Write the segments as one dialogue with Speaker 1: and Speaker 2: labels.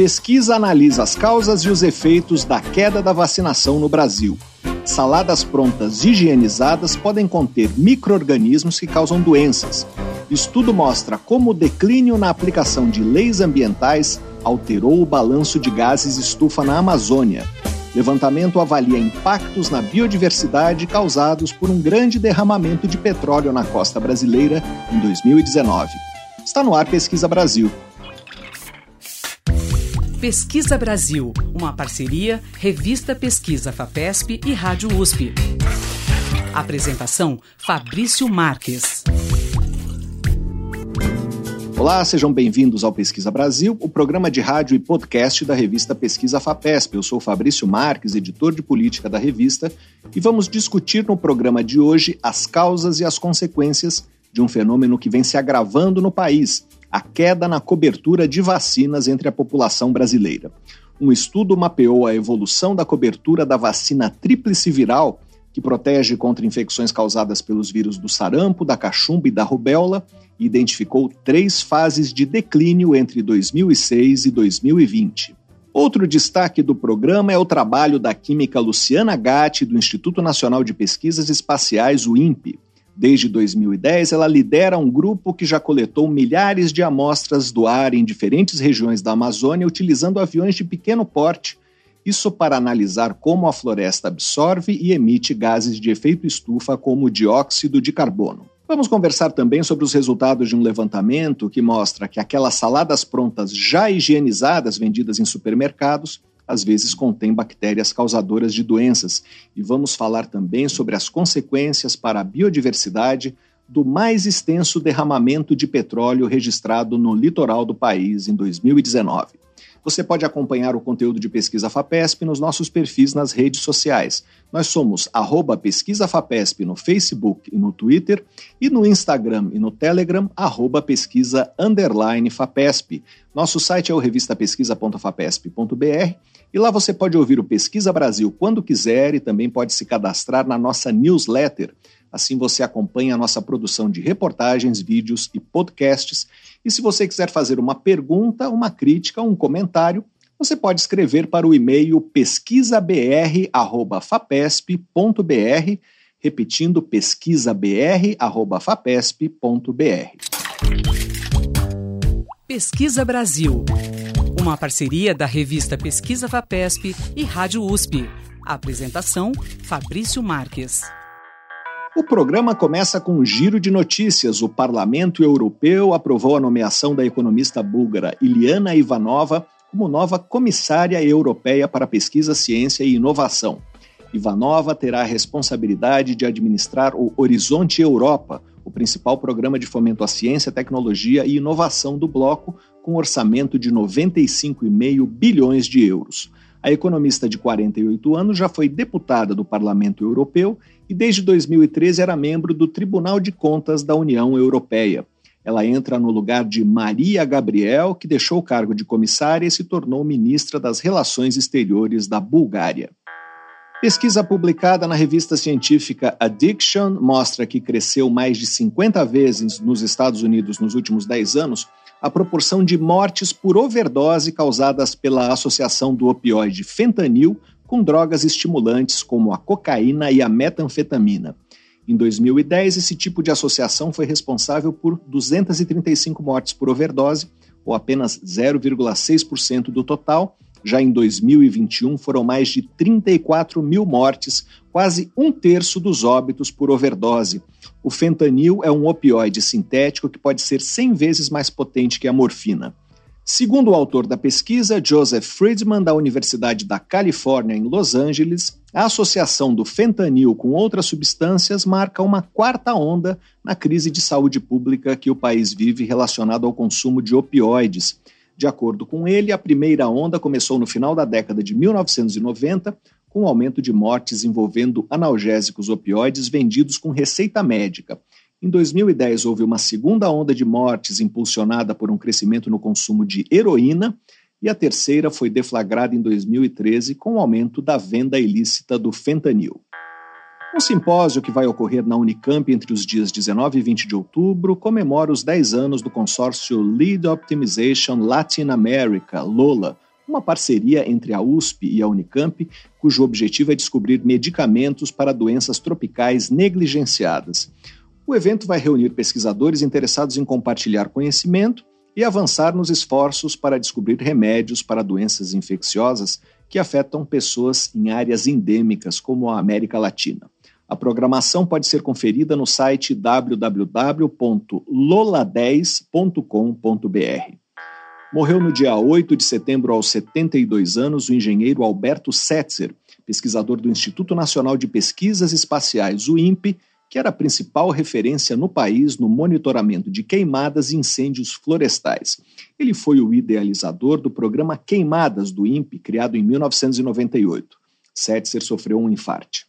Speaker 1: Pesquisa analisa as causas e os efeitos da queda da vacinação no Brasil. Saladas prontas higienizadas podem conter micro-organismos que causam doenças. Estudo mostra como o declínio na aplicação de leis ambientais alterou o balanço de gases estufa na Amazônia. Levantamento avalia impactos na biodiversidade causados por um grande derramamento de petróleo na costa brasileira em 2019. Está no ar Pesquisa Brasil.
Speaker 2: Pesquisa Brasil, uma parceria Revista Pesquisa FAPESP e Rádio USP. Apresentação Fabrício Marques.
Speaker 1: Olá, sejam bem-vindos ao Pesquisa Brasil, o programa de rádio e podcast da revista Pesquisa FAPESP. Eu sou Fabrício Marques, editor de política da revista, e vamos discutir no programa de hoje as causas e as consequências de um fenômeno que vem se agravando no país a queda na cobertura de vacinas entre a população brasileira. Um estudo mapeou a evolução da cobertura da vacina tríplice viral, que protege contra infecções causadas pelos vírus do sarampo, da cachumba e da rubéola, e identificou três fases de declínio entre 2006 e 2020. Outro destaque do programa é o trabalho da química Luciana Gatti, do Instituto Nacional de Pesquisas Espaciais, o INPE. Desde 2010, ela lidera um grupo que já coletou milhares de amostras do ar em diferentes regiões da Amazônia utilizando aviões de pequeno porte. Isso para analisar como a floresta absorve e emite gases de efeito estufa, como dióxido de carbono. Vamos conversar também sobre os resultados de um levantamento que mostra que aquelas saladas prontas já higienizadas vendidas em supermercados às vezes contém bactérias causadoras de doenças. E vamos falar também sobre as consequências para a biodiversidade do mais extenso derramamento de petróleo registrado no litoral do país em 2019. Você pode acompanhar o conteúdo de Pesquisa FAPESP nos nossos perfis nas redes sociais. Nós somos arroba Pesquisa FAPESP no Facebook e no Twitter e no Instagram e no Telegram, arroba pesquisa underline FAPESP. Nosso site é o revistapesquisa.fapesp.br e lá você pode ouvir o Pesquisa Brasil quando quiser e também pode se cadastrar na nossa newsletter. Assim você acompanha a nossa produção de reportagens, vídeos e podcasts e se você quiser fazer uma pergunta, uma crítica, um comentário, você pode escrever para o e-mail pesquisabr@fapesp.br, repetindo pesquisabr@fapesp.br.
Speaker 2: Pesquisa Brasil. Uma parceria da revista Pesquisa Fapesp e Rádio USP. apresentação Fabrício Marques.
Speaker 1: O programa começa com um giro de notícias. O Parlamento Europeu aprovou a nomeação da economista búlgara Iliana Ivanova como nova comissária europeia para pesquisa, ciência e inovação. Ivanova terá a responsabilidade de administrar o Horizonte Europa, o principal programa de fomento à ciência, tecnologia e inovação do bloco, com orçamento de 95,5 bilhões de euros. A economista de 48 anos já foi deputada do Parlamento Europeu e desde 2013 era membro do Tribunal de Contas da União Europeia. Ela entra no lugar de Maria Gabriel, que deixou o cargo de comissária e se tornou ministra das Relações Exteriores da Bulgária. Pesquisa publicada na revista científica Addiction mostra que cresceu mais de 50 vezes nos Estados Unidos nos últimos 10 anos a proporção de mortes por overdose causadas pela associação do opioide fentanil com drogas estimulantes como a cocaína e a metanfetamina. Em 2010, esse tipo de associação foi responsável por 235 mortes por overdose, ou apenas 0,6% do total. Já em 2021, foram mais de 34 mil mortes, quase um terço dos óbitos por overdose, o fentanil é um opioide sintético que pode ser 100 vezes mais potente que a morfina. Segundo o autor da pesquisa, Joseph Friedman, da Universidade da Califórnia, em Los Angeles, a associação do fentanil com outras substâncias marca uma quarta onda na crise de saúde pública que o país vive relacionado ao consumo de opioides. De acordo com ele, a primeira onda começou no final da década de 1990, com o aumento de mortes envolvendo analgésicos opioides vendidos com receita médica. Em 2010, houve uma segunda onda de mortes impulsionada por um crescimento no consumo de heroína, e a terceira foi deflagrada em 2013 com o aumento da venda ilícita do fentanil. Um simpósio que vai ocorrer na Unicamp entre os dias 19 e 20 de outubro comemora os 10 anos do consórcio Lead Optimization Latin America, LOLA, uma parceria entre a USP e a Unicamp, cujo objetivo é descobrir medicamentos para doenças tropicais negligenciadas. O evento vai reunir pesquisadores interessados em compartilhar conhecimento e avançar nos esforços para descobrir remédios para doenças infecciosas que afetam pessoas em áreas endêmicas, como a América Latina. A programação pode ser conferida no site www.lola10.com.br. Morreu no dia 8 de setembro, aos 72 anos, o engenheiro Alberto Setzer, pesquisador do Instituto Nacional de Pesquisas Espaciais, o INPE, que era a principal referência no país no monitoramento de queimadas e incêndios florestais. Ele foi o idealizador do programa Queimadas do INPE, criado em 1998. Setzer sofreu um infarte.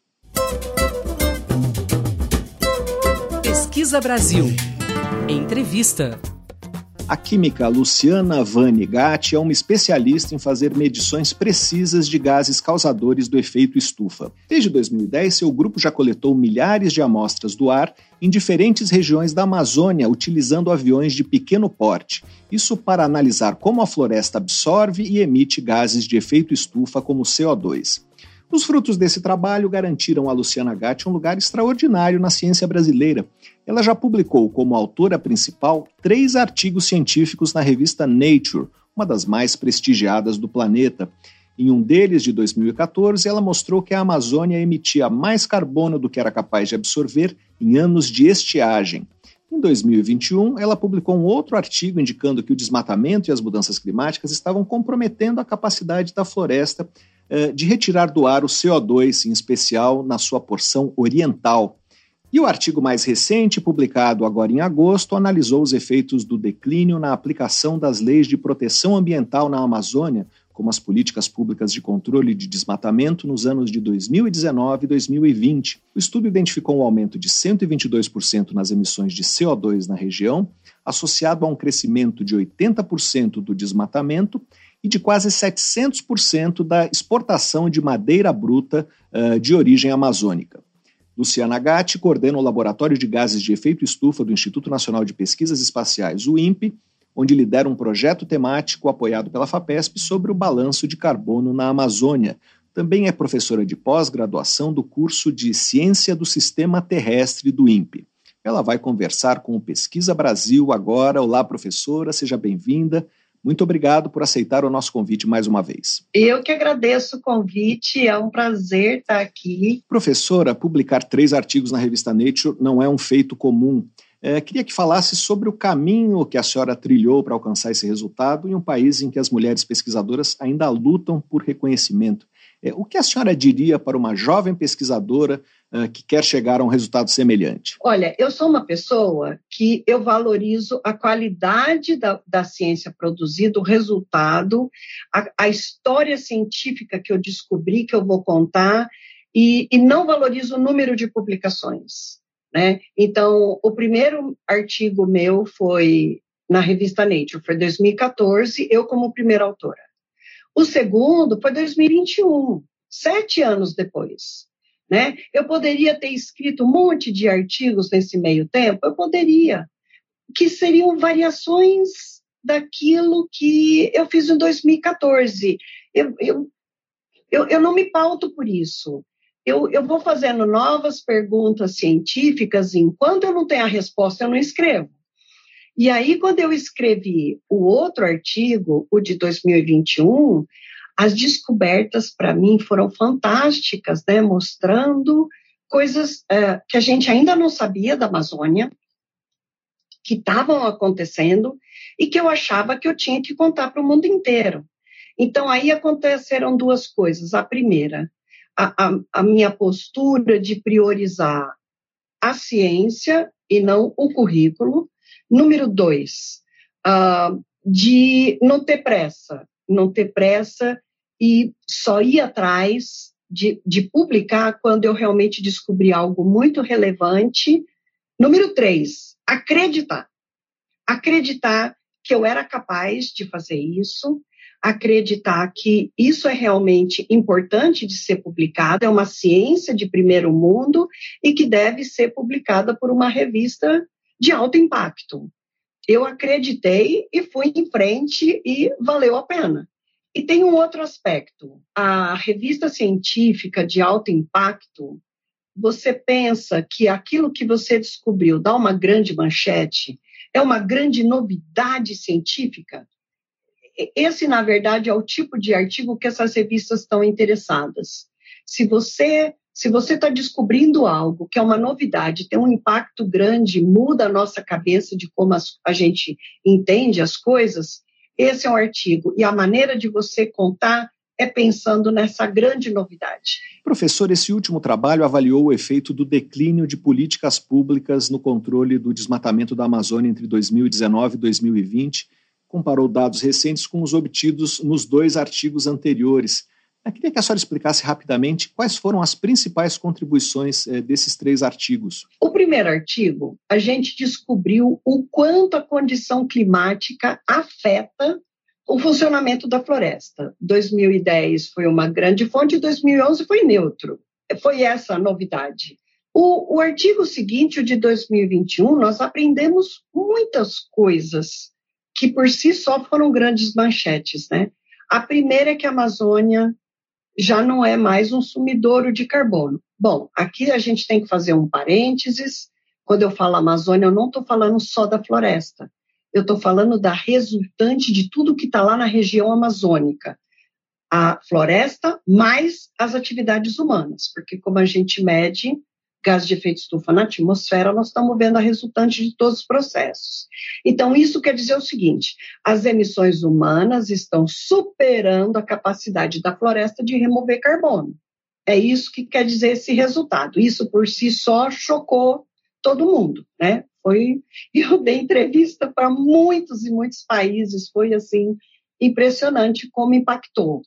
Speaker 2: Pesquisa Brasil. Entrevista.
Speaker 1: A química Luciana Vani Gatti é uma especialista em fazer medições precisas de gases causadores do efeito estufa. Desde 2010, seu grupo já coletou milhares de amostras do ar em diferentes regiões da Amazônia, utilizando aviões de pequeno porte. Isso para analisar como a floresta absorve e emite gases de efeito estufa, como CO2. Os frutos desse trabalho garantiram a Luciana Gatti um lugar extraordinário na ciência brasileira. Ela já publicou como autora principal três artigos científicos na revista Nature, uma das mais prestigiadas do planeta. Em um deles, de 2014, ela mostrou que a Amazônia emitia mais carbono do que era capaz de absorver em anos de estiagem. Em 2021, ela publicou um outro artigo indicando que o desmatamento e as mudanças climáticas estavam comprometendo a capacidade da floresta de retirar do ar o CO2, em especial na sua porção oriental. E o artigo mais recente, publicado agora em agosto, analisou os efeitos do declínio na aplicação das leis de proteção ambiental na Amazônia, como as políticas públicas de controle de desmatamento nos anos de 2019 e 2020. O estudo identificou um aumento de 122% nas emissões de CO2 na região, associado a um crescimento de 80% do desmatamento e de quase 700% da exportação de madeira bruta uh, de origem amazônica. Luciana Gatti coordena o Laboratório de Gases de Efeito Estufa do Instituto Nacional de Pesquisas Espaciais, o INPE, onde lidera um projeto temático apoiado pela FAPESP sobre o balanço de carbono na Amazônia. Também é professora de pós-graduação do curso de Ciência do Sistema Terrestre do INPE. Ela vai conversar com o Pesquisa Brasil agora. Olá, professora, seja bem-vinda. Muito obrigado por aceitar o nosso convite mais uma vez.
Speaker 3: Eu que agradeço o convite, é um prazer estar aqui.
Speaker 1: Professora, publicar três artigos na revista Nature não é um feito comum. É, queria que falasse sobre o caminho que a senhora trilhou para alcançar esse resultado em um país em que as mulheres pesquisadoras ainda lutam por reconhecimento. É, o que a senhora diria para uma jovem pesquisadora uh, que quer chegar a um resultado semelhante?
Speaker 3: Olha, eu sou uma pessoa que eu valorizo a qualidade da, da ciência produzida, o resultado, a, a, história científica que eu descobri, que eu vou contar, e, e não valorizo o número de publicações. Né? Então, o primeiro artigo meu foi na revista Nature, foi 2014, eu como primeira autora. O segundo foi 2021, sete anos depois. Né? Eu poderia ter escrito um monte de artigos nesse meio tempo, eu poderia, que seriam variações daquilo que eu fiz em 2014. Eu, eu, eu, eu não me pauto por isso. Eu, eu vou fazendo novas perguntas científicas, enquanto eu não tenho a resposta, eu não escrevo. E aí, quando eu escrevi o outro artigo, o de 2021, as descobertas para mim foram fantásticas, né? mostrando coisas é, que a gente ainda não sabia da Amazônia, que estavam acontecendo e que eu achava que eu tinha que contar para o mundo inteiro. Então, aí aconteceram duas coisas. A primeira, a, a, a minha postura de priorizar a ciência e não o currículo, Número dois, uh, de não ter pressa, não ter pressa e só ir atrás de, de publicar quando eu realmente descobri algo muito relevante. Número três, acreditar. Acreditar que eu era capaz de fazer isso, acreditar que isso é realmente importante de ser publicado, é uma ciência de primeiro mundo e que deve ser publicada por uma revista de alto impacto. Eu acreditei e fui em frente e valeu a pena. E tem um outro aspecto. A revista científica de alto impacto, você pensa que aquilo que você descobriu dá uma grande manchete, é uma grande novidade científica? Esse, na verdade, é o tipo de artigo que essas revistas estão interessadas. Se você se você está descobrindo algo que é uma novidade, tem um impacto grande, muda a nossa cabeça de como a gente entende as coisas, esse é um artigo. E a maneira de você contar é pensando nessa grande novidade.
Speaker 1: Professor, esse último trabalho avaliou o efeito do declínio de políticas públicas no controle do desmatamento da Amazônia entre 2019 e 2020, comparou dados recentes com os obtidos nos dois artigos anteriores. Eu queria que a senhora explicasse rapidamente quais foram as principais contribuições eh, desses três artigos.
Speaker 3: O primeiro artigo, a gente descobriu o quanto a condição climática afeta o funcionamento da floresta. 2010 foi uma grande fonte, 2011 foi neutro. Foi essa a novidade. O, o artigo seguinte, o de 2021, nós aprendemos muitas coisas que por si só foram grandes manchetes, né? A primeira é que a Amazônia já não é mais um sumidouro de carbono. Bom, aqui a gente tem que fazer um parênteses. Quando eu falo Amazônia, eu não estou falando só da floresta. Eu estou falando da resultante de tudo que está lá na região amazônica. A floresta mais as atividades humanas, porque como a gente mede gás de efeito estufa na atmosfera, nós estamos vendo a resultante de todos os processos. Então, isso quer dizer o seguinte: as emissões humanas estão superando a capacidade da floresta de remover carbono. É isso que quer dizer esse resultado. Isso por si só chocou todo mundo, né? Foi, eu dei entrevista para muitos e muitos países, foi assim impressionante como impactou.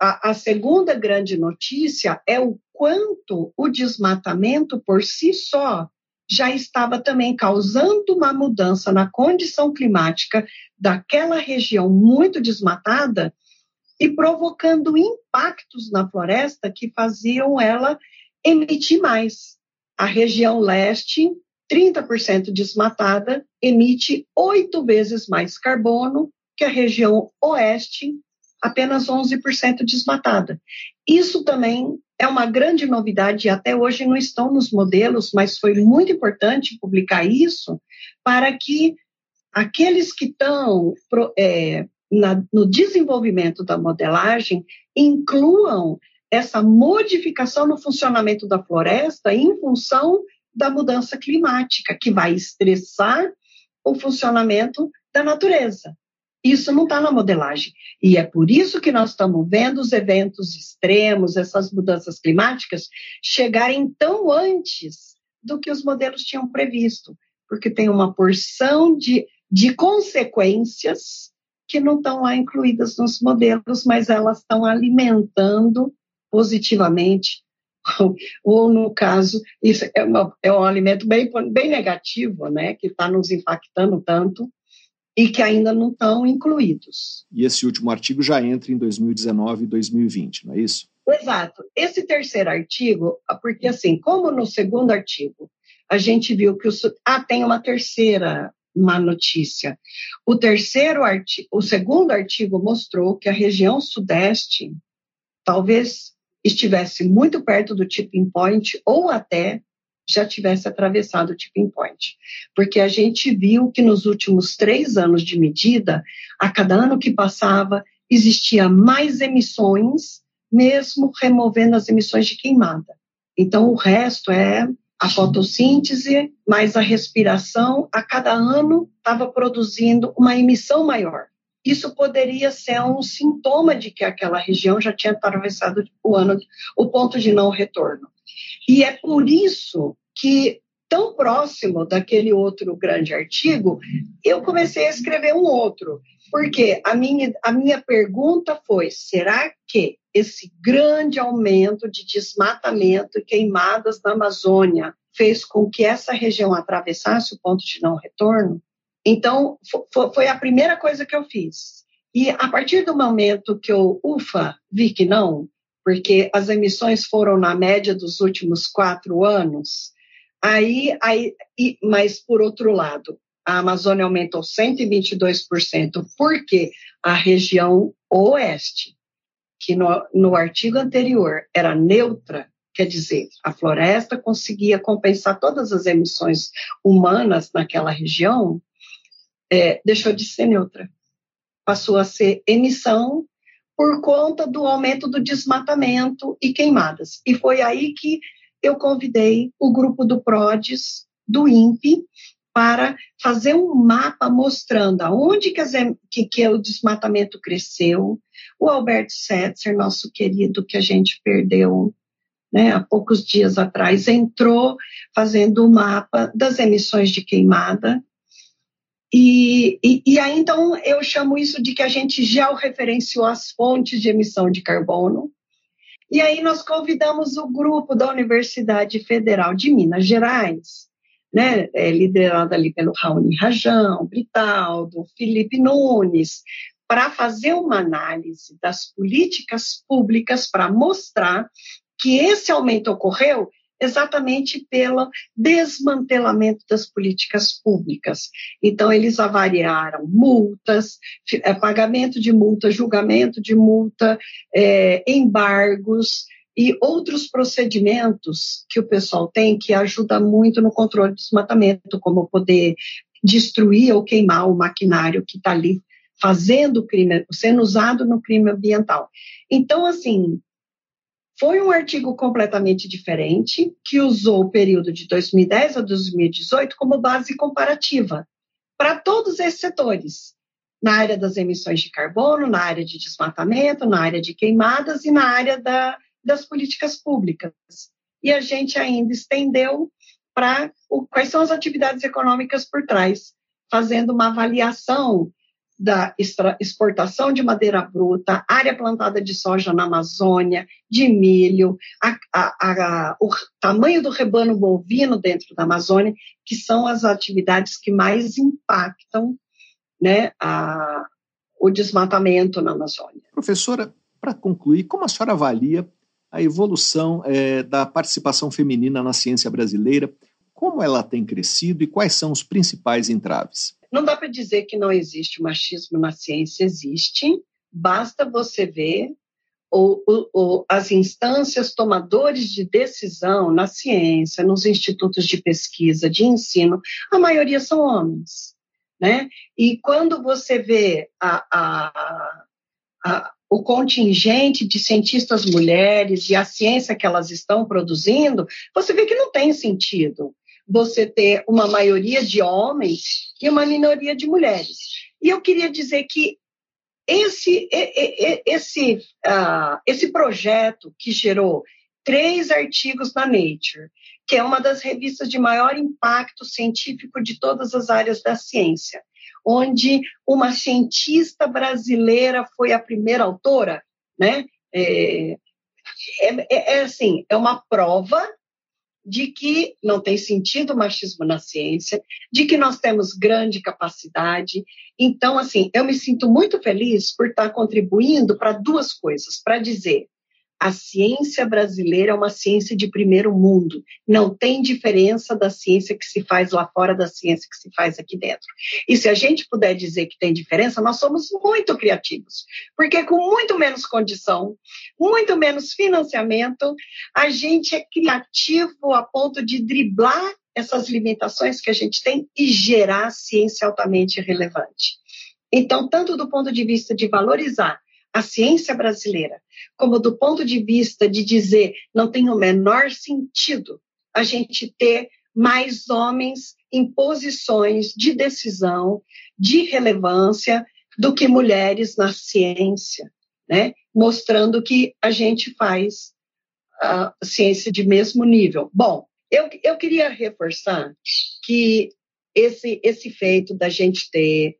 Speaker 3: A segunda grande notícia é o quanto o desmatamento por si só já estava também causando uma mudança na condição climática daquela região muito desmatada e provocando impactos na floresta que faziam ela emitir mais. A região leste, 30% desmatada, emite oito vezes mais carbono que a região oeste, apenas 11% desmatada. Isso também é uma grande novidade, até hoje não estão nos modelos, mas foi muito importante publicar isso para que aqueles que estão é, no desenvolvimento da modelagem incluam essa modificação no funcionamento da floresta em função da mudança climática, que vai estressar o funcionamento da natureza. Isso não está na modelagem. E é por isso que nós estamos vendo os eventos extremos, essas mudanças climáticas, chegarem tão antes do que os modelos tinham previsto, porque tem uma porção de, de consequências que não estão lá incluídas nos modelos, mas elas estão alimentando positivamente, ou, no caso, isso é, uma, é um alimento bem, bem negativo, né, que está nos impactando tanto, e que ainda não estão incluídos.
Speaker 1: E esse último artigo já entra em 2019 e 2020, não é isso?
Speaker 3: Exato. Esse terceiro artigo, porque assim, como no segundo artigo a gente viu que o ah tem uma terceira má notícia. O terceiro artigo, o segundo artigo mostrou que a região sudeste talvez estivesse muito perto do tipping point ou até já tivesse atravessado o tipping point. Porque a gente viu que nos últimos três anos de medida, a cada ano que passava, existia mais emissões, mesmo removendo as emissões de queimada. Então, o resto é a fotossíntese, mais a respiração, a cada ano estava produzindo uma emissão maior. Isso poderia ser um sintoma de que aquela região já tinha atravessado o ano, o ponto de não retorno. E é por isso que, tão próximo daquele outro grande artigo, eu comecei a escrever um outro. Porque a minha, a minha pergunta foi: será que esse grande aumento de desmatamento e queimadas na Amazônia fez com que essa região atravessasse o ponto de não retorno? Então, foi a primeira coisa que eu fiz. E a partir do momento que eu, ufa, vi que não, porque as emissões foram na média dos últimos quatro anos. Aí, aí, mas por outro lado, a Amazônia aumentou 122%, porque a região oeste, que no, no artigo anterior era neutra, quer dizer, a floresta conseguia compensar todas as emissões humanas naquela região, é, deixou de ser neutra. Passou a ser emissão por conta do aumento do desmatamento e queimadas. E foi aí que eu convidei o grupo do PRODES, do INPE, para fazer um mapa mostrando aonde que, as, que, que o desmatamento cresceu. O Alberto Setzer, nosso querido, que a gente perdeu né, há poucos dias atrás, entrou fazendo o um mapa das emissões de queimada. E, e, e, aí, então, eu chamo isso de que a gente georreferenciou as fontes de emissão de carbono. E aí, nós convidamos o grupo da Universidade Federal de Minas Gerais, né, é, liderada ali pelo Raoni Rajão, Britaldo, Felipe Nunes, para fazer uma análise das políticas públicas para mostrar que esse aumento ocorreu exatamente pelo desmantelamento das políticas públicas. Então, eles avaliaram multas, é, pagamento de multa, julgamento de multa, é, embargos, e outros procedimentos que o pessoal tem que ajuda muito no controle do desmatamento, como poder destruir ou queimar o maquinário que está ali fazendo crime, sendo usado no crime ambiental. Então, assim, foi um artigo completamente diferente, que usou o período de 2010 a 2018 como base comparativa para todos esses setores, na área das emissões de carbono, na área de desmatamento, na área de queimadas e na área da das políticas públicas. E a gente ainda estendeu para quais são as atividades econômicas por trás, fazendo uma avaliação da exportação de madeira bruta, área plantada de soja na Amazônia, de milho, a, a, a, o tamanho do rebano bovino dentro da Amazônia, que são as atividades que mais impactam né, o desmatamento na Amazônia.
Speaker 1: Professora, para concluir, como a senhora avalia a evolução é, da participação feminina na ciência brasileira, como ela tem crescido e quais são os principais entraves?
Speaker 3: Não dá para dizer que não existe machismo na ciência, existe, basta você ver o, o, as instâncias tomadores de decisão na ciência, nos institutos de pesquisa, de ensino, a maioria são homens. Né? E quando você vê a, a, a, o contingente de cientistas mulheres e a ciência que elas estão produzindo, você vê que não tem sentido você ter uma maioria de homens e uma minoria de mulheres. E eu queria dizer que esse, esse, uh, esse projeto que gerou três artigos na Nature, que é uma das revistas de maior impacto científico de todas as áreas da ciência, onde uma cientista brasileira foi a primeira autora, né? É, é, é assim, é uma prova de que não tem sentido o machismo na ciência, de que nós temos grande capacidade. Então, assim, eu me sinto muito feliz por estar contribuindo para duas coisas, para dizer a ciência brasileira é uma ciência de primeiro mundo. Não tem diferença da ciência que se faz lá fora da ciência que se faz aqui dentro. E se a gente puder dizer que tem diferença, nós somos muito criativos. Porque com muito menos condição, muito menos financiamento, a gente é criativo a ponto de driblar essas limitações que a gente tem e gerar ciência altamente relevante. Então, tanto do ponto de vista de valorizar a ciência brasileira, como do ponto de vista de dizer não tem o menor sentido a gente ter mais homens em posições de decisão, de relevância, do que mulheres na ciência, né? mostrando que a gente faz a ciência de mesmo nível. Bom, eu, eu queria reforçar que esse, esse feito da gente ter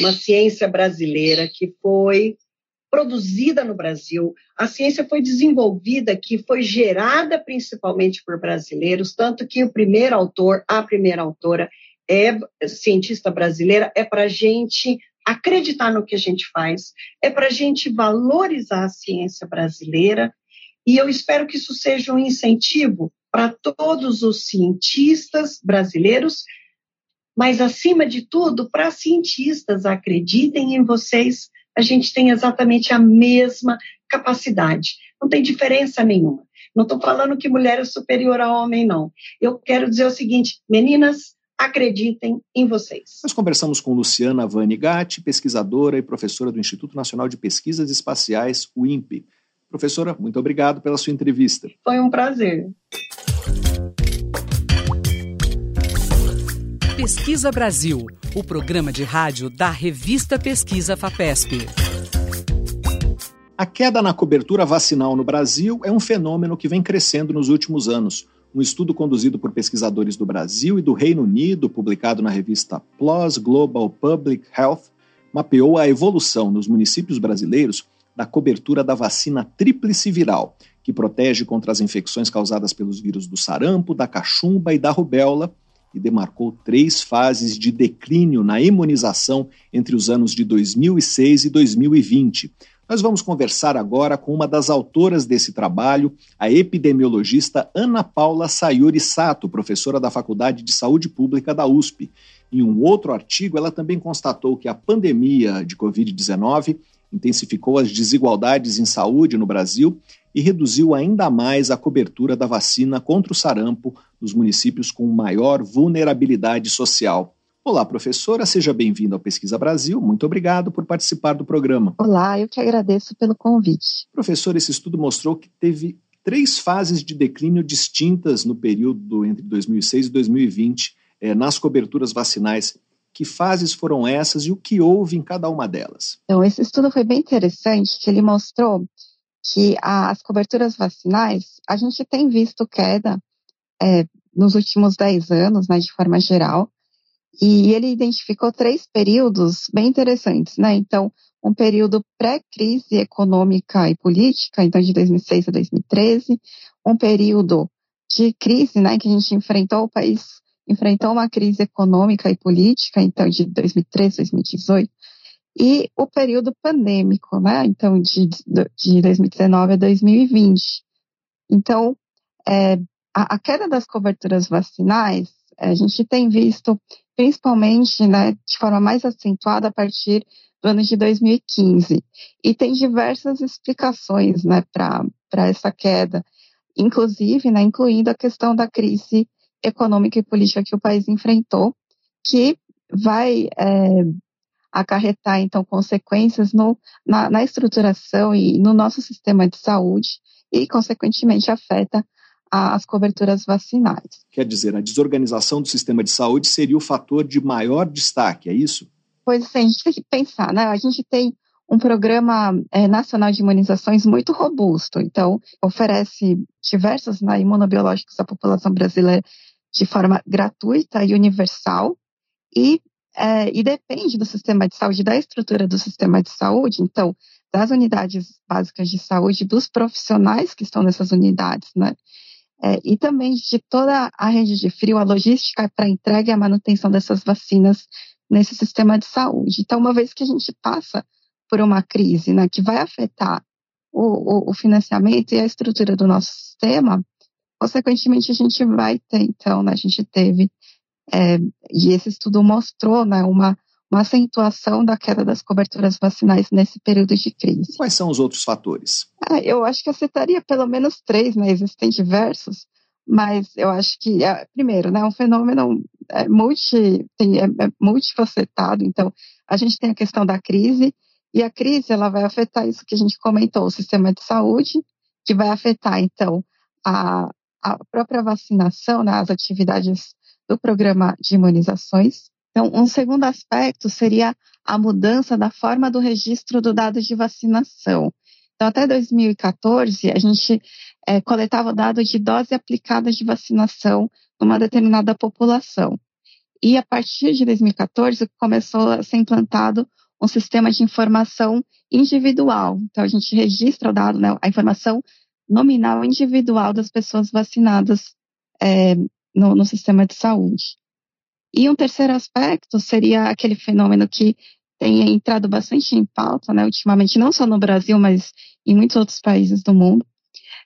Speaker 3: uma ciência brasileira que foi produzida no Brasil, a ciência foi desenvolvida, que foi gerada principalmente por brasileiros, tanto que o primeiro autor, a primeira autora, é cientista brasileira, é para a gente acreditar no que a gente faz, é para a gente valorizar a ciência brasileira, e eu espero que isso seja um incentivo para todos os cientistas brasileiros mas acima de tudo, para cientistas, acreditem em vocês, a gente tem exatamente a mesma capacidade. Não tem diferença nenhuma. Não estou falando que mulher é superior a homem, não. Eu quero dizer o seguinte, meninas, acreditem em vocês.
Speaker 1: Nós conversamos com Luciana Vani Gatti, pesquisadora e professora do Instituto Nacional de Pesquisas Espaciais, o INPE. Professora, muito obrigado pela sua entrevista.
Speaker 3: Foi um prazer.
Speaker 2: Pesquisa Brasil, o programa de rádio da revista Pesquisa FAPESP.
Speaker 1: A queda na cobertura vacinal no Brasil é um fenômeno que vem crescendo nos últimos anos. Um estudo conduzido por pesquisadores do Brasil e do Reino Unido, publicado na revista PLOS Global Public Health, mapeou a evolução nos municípios brasileiros da cobertura da vacina tríplice viral, que protege contra as infecções causadas pelos vírus do sarampo, da cachumba e da rubéola, e demarcou três fases de declínio na imunização entre os anos de 2006 e 2020 nós vamos conversar agora com uma das autoras desse trabalho, a epidemiologista Ana Paula Sayuri Sato, professora da Faculdade de Saúde Pública da USP. Em um outro artigo, ela também constatou que a pandemia de Covid-19 intensificou as desigualdades em saúde no Brasil e reduziu ainda mais a cobertura da vacina contra o sarampo nos municípios com maior vulnerabilidade social. Olá, professora, seja bem-vindo ao Pesquisa Brasil. Muito obrigado por participar do programa.
Speaker 4: Olá, eu que agradeço pelo convite.
Speaker 1: Professor, esse estudo mostrou que teve três fases de declínio distintas no período entre 2006 e 2020 eh, nas coberturas vacinais. Que fases foram essas e o que houve em cada uma delas?
Speaker 4: Então, esse estudo foi bem interessante, que ele mostrou que as coberturas vacinais, a gente tem visto queda é, nos últimos 10 anos, né, de forma geral, e ele identificou três períodos bem interessantes, né? Então, um período pré-crise econômica e política, então de 2006 a 2013, um período de crise, né, que a gente enfrentou o país enfrentou uma crise econômica e política, então de 2013 2018, e o período pandêmico, né, então de, de 2019 a 2020. Então, é, a, a queda das coberturas vacinais, a gente tem visto principalmente né, de forma mais acentuada a partir do ano de 2015. E tem diversas explicações né, para essa queda, inclusive, né, incluindo a questão da crise econômica e política que o país enfrentou, que vai é, acarretar, então, consequências no, na, na estruturação e no nosso sistema de saúde e, consequentemente, afeta as coberturas vacinais.
Speaker 1: Quer dizer, a desorganização do sistema de saúde seria o fator de maior destaque, é isso?
Speaker 4: Pois sim, a gente tem que pensar, né? A gente tem um programa é, nacional de imunizações muito robusto, então oferece diversos né, imunobiológicos à população brasileira de forma gratuita e universal e, é, e depende do sistema de saúde, da estrutura do sistema de saúde, então das unidades básicas de saúde, dos profissionais que estão nessas unidades, né? é, e também de toda a rede de frio, a logística para entrega e a manutenção dessas vacinas nesse sistema de saúde. Então, uma vez que a gente passa por uma crise né, que vai afetar o, o, o financiamento e a estrutura do nosso sistema, consequentemente a gente vai ter, então, né, a gente teve, é, e esse estudo mostrou né, uma, uma acentuação da queda das coberturas vacinais nesse período de crise.
Speaker 1: Quais são os outros fatores?
Speaker 4: Ah, eu acho que eu citaria pelo menos três, né? Existem diversos, mas eu acho que, é, primeiro, né, é um fenômeno é, multi, tem, é, é multifacetado, então a gente tem a questão da crise, e a crise ela vai afetar isso que a gente comentou, o sistema de saúde, que vai afetar, então, a, a própria vacinação, né, as atividades do programa de imunizações, então, um segundo aspecto seria a mudança da forma do registro do dado de vacinação. Então, até 2014, a gente é, coletava o dado de dose aplicada de vacinação numa determinada população. E a partir de 2014, começou a ser implantado um sistema de informação individual. Então, a gente registra o dado, né, a informação nominal individual das pessoas vacinadas é, no, no sistema de saúde. E um terceiro aspecto seria aquele fenômeno que tem entrado bastante em pauta, né, ultimamente, não só no Brasil, mas em muitos outros países do mundo,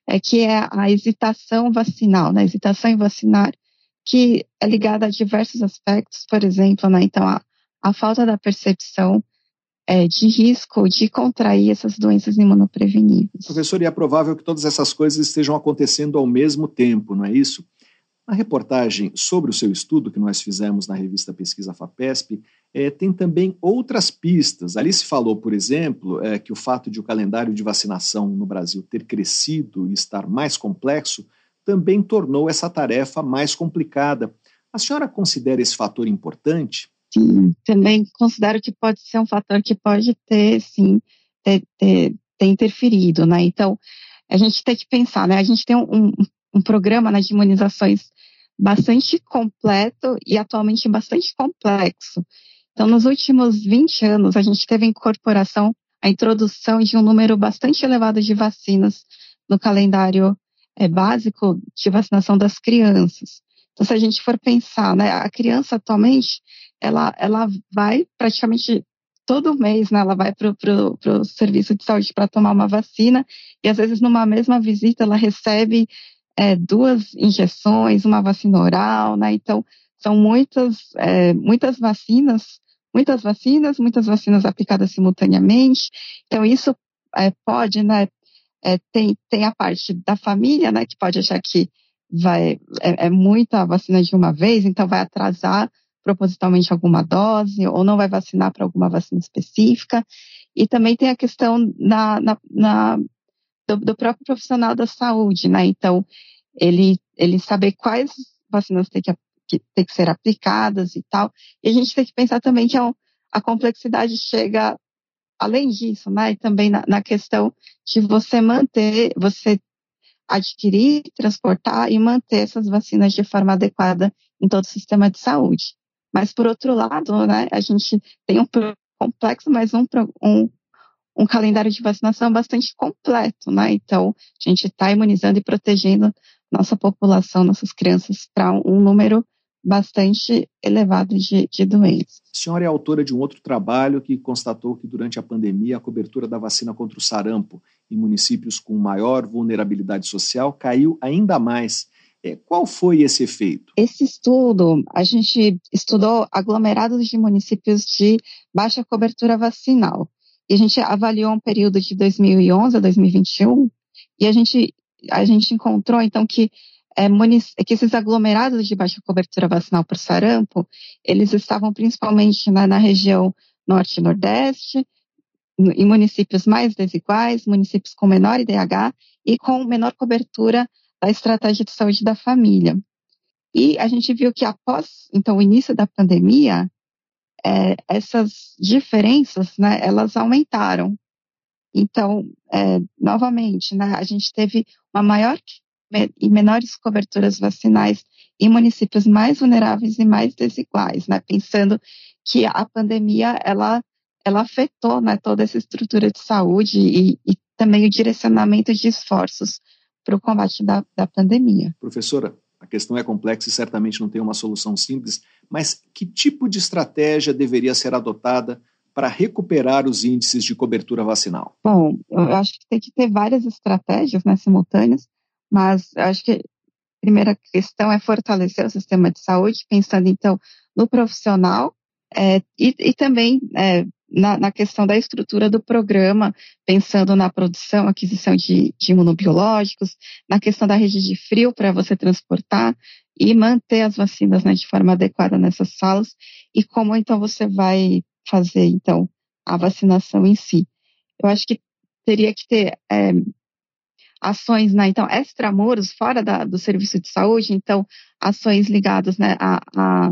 Speaker 4: é que é a hesitação vacinal, né, hesitação em vacinar, que é ligada a diversos aspectos, por exemplo, né, então a, a falta da percepção é, de risco de contrair essas doenças imunopreveníveis.
Speaker 1: Professor, e é provável que todas essas coisas estejam acontecendo ao mesmo tempo, não é isso? A reportagem sobre o seu estudo que nós fizemos na revista Pesquisa FAPESP é, tem também outras pistas. Ali se falou, por exemplo, é, que o fato de o calendário de vacinação no Brasil ter crescido e estar mais complexo também tornou essa tarefa mais complicada. A senhora considera esse fator importante?
Speaker 4: Sim, também considero que pode ser um fator que pode ter, sim, ter, ter, ter interferido, né? Então, a gente tem que pensar, né? A gente tem um, um programa né, de imunizações bastante completo e atualmente bastante complexo. Então, nos últimos 20 anos, a gente teve incorporação, a introdução de um número bastante elevado de vacinas no calendário é, básico de vacinação das crianças. Então, se a gente for pensar, né, a criança atualmente, ela, ela vai praticamente todo mês, né, ela vai para o serviço de saúde para tomar uma vacina e às vezes numa mesma visita ela recebe é, duas injeções, uma vacina oral, né? Então são muitas, é, muitas vacinas, muitas vacinas, muitas vacinas aplicadas simultaneamente. Então isso é, pode, né? É, tem, tem a parte da família, né? Que pode achar que vai é, é muita vacina de uma vez, então vai atrasar propositalmente alguma dose ou não vai vacinar para alguma vacina específica. E também tem a questão na, na, na do, do, próprio profissional da saúde, né? Então, ele, ele saber quais vacinas tem que, que, tem que ser aplicadas e tal. E a gente tem que pensar também que a, é a complexidade chega além disso, né? E também na, na questão de você manter, você adquirir, transportar e manter essas vacinas de forma adequada em todo o sistema de saúde. Mas, por outro lado, né, a gente tem um complexo, mas um, um, um calendário de vacinação bastante completo, né? Então, a gente está imunizando e protegendo nossa população, nossas crianças, para um número bastante elevado de, de doenças.
Speaker 1: A senhora é autora de um outro trabalho que constatou que durante a pandemia a cobertura da vacina contra o sarampo em municípios com maior vulnerabilidade social caiu ainda mais. É, qual foi esse efeito?
Speaker 4: Esse estudo, a gente estudou aglomerados de municípios de baixa cobertura vacinal. E a gente avaliou um período de 2011 a 2021 e a gente, a gente encontrou, então, que, é, que esses aglomerados de baixa cobertura vacinal por sarampo, eles estavam principalmente na, na região norte e nordeste, em municípios mais desiguais, municípios com menor IDH e com menor cobertura da estratégia de saúde da família. E a gente viu que após, então, o início da pandemia, é, essas diferenças, né, elas aumentaram. Então, é, novamente, né, a gente teve uma maior e menores coberturas vacinais em municípios mais vulneráveis e mais desiguais, né, pensando que a pandemia, ela, ela afetou né, toda essa estrutura de saúde e, e também o direcionamento de esforços para o combate da, da pandemia.
Speaker 1: Professora, a questão é complexa e certamente não tem uma solução simples, mas que tipo de estratégia deveria ser adotada para recuperar os índices de cobertura vacinal?
Speaker 4: Bom, eu acho que tem que ter várias estratégias né, simultâneas, mas acho que a primeira questão é fortalecer o sistema de saúde, pensando então no profissional é, e, e, também é, na, na, questão da estrutura do programa, pensando na produção, aquisição de, de imunobiológicos, na questão da rede de frio para você transportar e manter as vacinas né, de forma adequada nessas salas e como então você vai fazer então a vacinação em si. Eu acho que teria que ter é, ações, né, então extramuros fora da, do serviço de saúde, então ações ligadas né, a, a,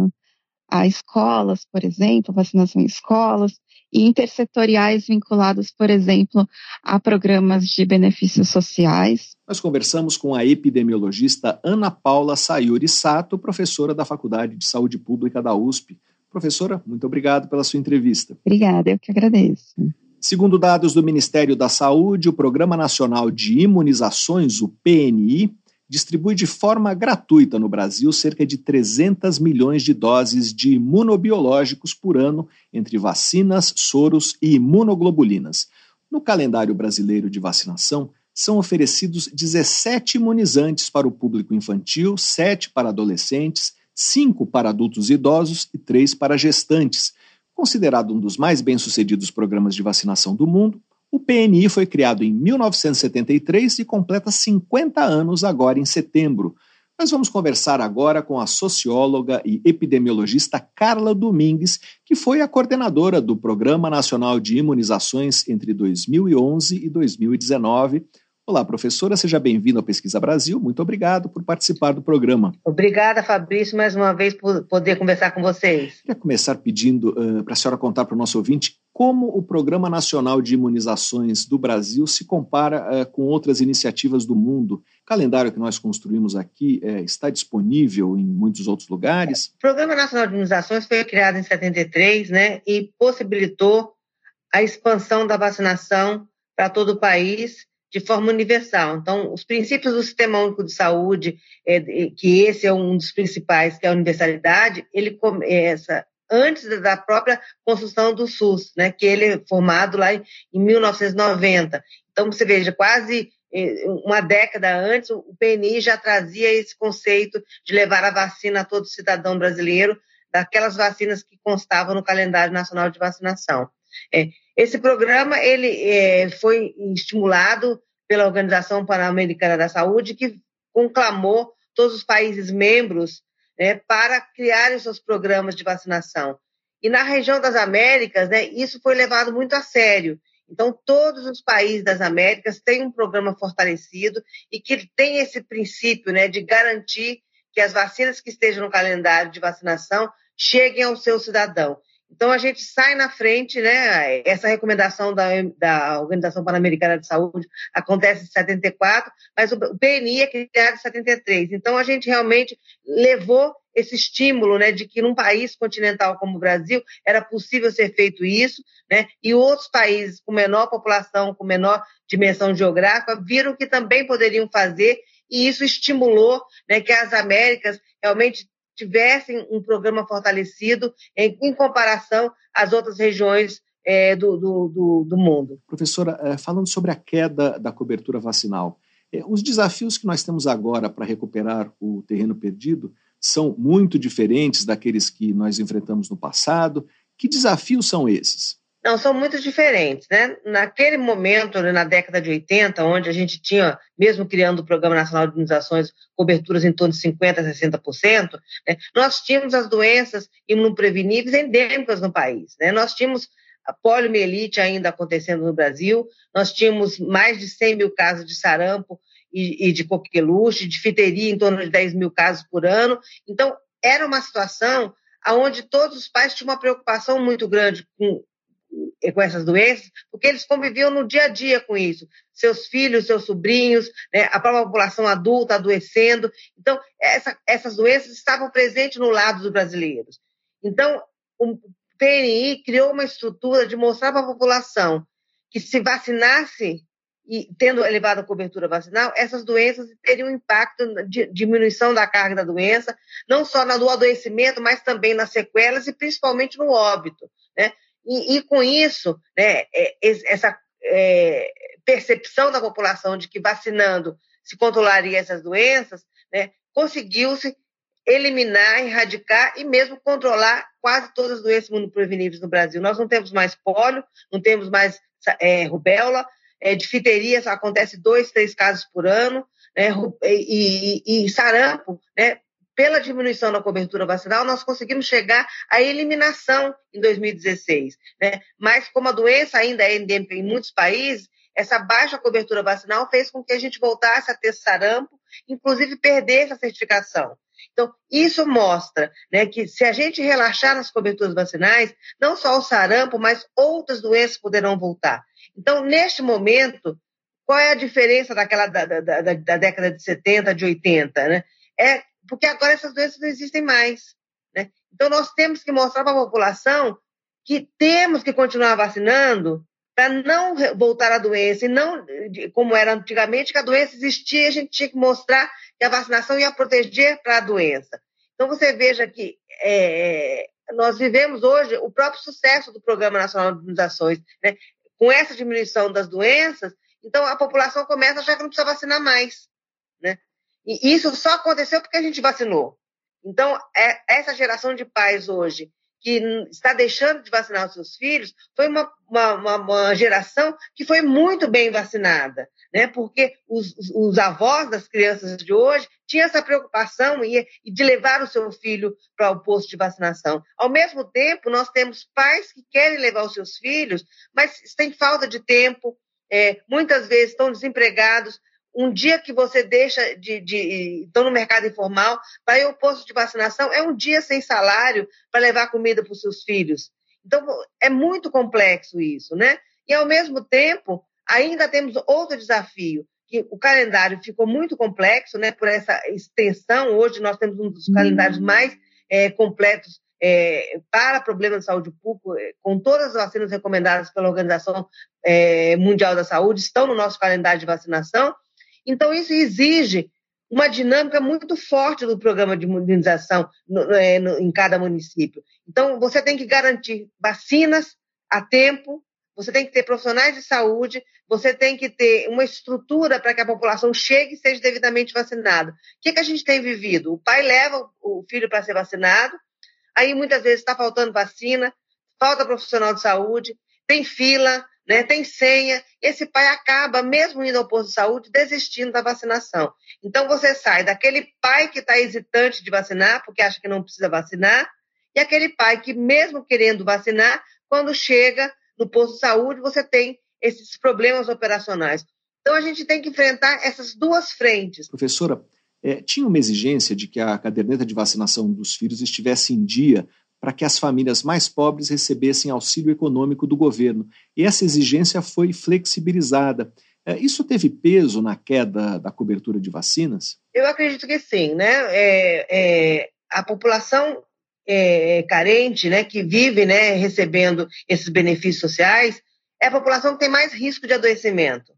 Speaker 4: a escolas, por exemplo, vacinação em escolas, intersetoriais vinculados, por exemplo, a programas de benefícios sociais.
Speaker 1: Nós conversamos com a epidemiologista Ana Paula Sayuri Sato, professora da Faculdade de Saúde Pública da USP. Professora, muito obrigado pela sua entrevista.
Speaker 4: Obrigada, eu que agradeço.
Speaker 1: Segundo dados do Ministério da Saúde, o Programa Nacional de Imunizações, o PNI, distribui de forma gratuita no Brasil cerca de 300 milhões de doses de imunobiológicos por ano, entre vacinas, soros e imunoglobulinas. No calendário brasileiro de vacinação, são oferecidos 17 imunizantes para o público infantil, 7 para adolescentes, cinco para adultos idosos e três para gestantes. Considerado um dos mais bem-sucedidos programas de vacinação do mundo, o PNI foi criado em 1973 e completa 50 anos agora em setembro. Nós vamos conversar agora com a socióloga e epidemiologista Carla Domingues, que foi a coordenadora do Programa Nacional de Imunizações entre 2011 e 2019. Olá, professora, seja bem-vinda ao Pesquisa Brasil. Muito obrigado por participar do programa.
Speaker 5: Obrigada, Fabrício, mais uma vez por poder conversar com vocês.
Speaker 1: Queria começar pedindo uh, para a senhora contar para o nosso ouvinte como o Programa Nacional de Imunizações do Brasil se compara uh, com outras iniciativas do mundo. O calendário que nós construímos aqui uh, está disponível em muitos outros lugares?
Speaker 5: O Programa Nacional de Imunizações foi criado em 73 né, e possibilitou a expansão da vacinação para todo o país de forma universal. Então, os princípios do Sistema Único de Saúde, é, que esse é um dos principais, que é a universalidade, ele começa antes da própria construção do SUS, né, que ele é formado lá em 1990. Então, você veja, quase é, uma década antes, o PNI já trazia esse conceito de levar a vacina a todo cidadão brasileiro, daquelas vacinas que constavam no calendário nacional de vacinação. É, esse programa ele é, foi estimulado pela Organização Pan-Americana da Saúde, que conclamou todos os países membros né, para criarem seus programas de vacinação. E na região das Américas, né, isso foi levado muito a sério. Então, todos os países das Américas têm um programa fortalecido e que tem esse princípio né, de garantir que as vacinas que estejam no calendário de vacinação cheguem ao seu cidadão. Então, a gente sai na frente, né? Essa recomendação da, da Organização Pan-Americana de Saúde acontece em 74, mas o PNI é criado em 73. Então, a gente realmente levou esse estímulo, né, de que num país continental como o Brasil era possível ser feito isso, né? E outros países com menor população, com menor dimensão geográfica, viram que também poderiam fazer e isso estimulou né, que as Américas realmente tivessem um programa fortalecido em, em comparação às outras regiões é, do, do, do, do, mundo.
Speaker 1: Professora, é, falando sobre a queda da cobertura vacinal, é, os desafios que nós temos agora para recuperar o terreno perdido são muito diferentes daqueles que nós enfrentamos no passado. Que desafios são esses?
Speaker 5: Não, são muito diferentes, né? Naquele momento, na década de 80, onde a gente tinha, mesmo criando o Programa Nacional de Imunizações, coberturas em torno de 50% a 60%, né? nós tínhamos as doenças imunopreveníveis endêmicas no país, né? Nós tínhamos a poliomielite ainda acontecendo no Brasil, nós tínhamos mais de 100 mil casos de sarampo e, e de coqueluche, de fiteria em torno de 10 mil casos por ano. Então, era uma situação onde todos os pais tinham uma preocupação muito grande com com essas doenças, porque eles conviviam no dia a dia com isso. Seus filhos, seus sobrinhos, né, a própria população adulta adoecendo. Então, essa, essas doenças estavam presentes no lado dos brasileiros. Então, o PNI criou uma estrutura de mostrar para a população que se vacinasse e tendo elevada cobertura vacinal, essas doenças teriam impacto de diminuição da carga da doença, não só no adoecimento, mas também nas sequelas e principalmente no óbito. Né? E, e com isso, né, é, essa é, percepção da população de que vacinando se controlaria essas doenças, né, conseguiu-se eliminar, erradicar e mesmo controlar quase todas as doenças imunopreveníveis no Brasil. Nós não temos mais pólio, não temos mais é, rubéola, é, difteria acontece dois, três casos por ano, né, e, e, e, sarampo, né, pela diminuição da cobertura vacinal, nós conseguimos chegar à eliminação em 2016. Né? Mas, como a doença ainda é endêmica em muitos países, essa baixa cobertura vacinal fez com que a gente voltasse a ter sarampo, inclusive perder essa certificação. Então, isso mostra né, que se a gente relaxar nas coberturas vacinais, não só o sarampo, mas outras doenças poderão voltar. Então, neste momento, qual é a diferença daquela da, da, da, da década de 70, de 80? Né? É porque agora essas doenças não existem mais. Né? Então, nós temos que mostrar para a população que temos que continuar vacinando para não voltar à doença, e não como era antigamente, que a doença existia a gente tinha que mostrar que a vacinação ia proteger para a doença. Então, você veja que é, nós vivemos hoje o próprio sucesso do Programa Nacional de Imunizações. Né? Com essa diminuição das doenças, então a população começa achar que não precisa vacinar mais. Né? E isso só aconteceu porque a gente vacinou. Então, é, essa geração de pais hoje que está deixando de vacinar os seus filhos foi uma, uma, uma geração que foi muito bem vacinada, né? porque os, os, avós das crianças de hoje tinham essa preocupação e, de levar o seu filho para o posto de vacinação. Ao mesmo tempo, nós temos pais que querem levar os seus filhos, mas têm falta de tempo, é, muitas vezes estão desempregados, um dia que você deixa de, de estão no mercado informal, para ir ao posto de vacinação, é um dia sem salário para levar comida para os seus filhos. Então, é muito complexo isso, né? E, ao mesmo tempo, ainda temos outro desafio, que o calendário ficou muito complexo, né? Por essa extensão, hoje nós temos um dos calendários mais é, completos é, para problemas de saúde pública, é, com todas as vacinas recomendadas pela Organização é, Mundial da Saúde, estão no nosso calendário de vacinação, então, isso exige uma dinâmica muito forte do programa de imunização no, é, no, em cada município. Então, você tem que garantir vacinas a tempo, você tem que ter profissionais de saúde, você tem que ter uma estrutura para que a população chegue e seja devidamente vacinada. O que, que a gente tem vivido? O pai leva o filho para ser vacinado, aí muitas vezes está faltando vacina, falta profissional de saúde, tem fila, né, tem senha, esse pai acaba, mesmo indo ao posto de saúde, desistindo da vacinação. Então, você sai daquele pai que está hesitante de vacinar, porque acha que não precisa vacinar, e aquele pai que, mesmo querendo vacinar, quando chega no posto de saúde, você tem esses problemas operacionais. Então, a gente tem que enfrentar essas duas frentes.
Speaker 1: Professora, é, tinha uma exigência de que a caderneta de vacinação dos filhos estivesse em dia para que as famílias mais pobres recebessem auxílio econômico do governo. E essa exigência foi flexibilizada. É, isso teve peso na queda da cobertura de vacinas?
Speaker 5: Eu acredito que sim. Né? É, é, a população é, carente, né, que vive né, recebendo esses benefícios sociais, é a população que tem mais risco de adoecimento.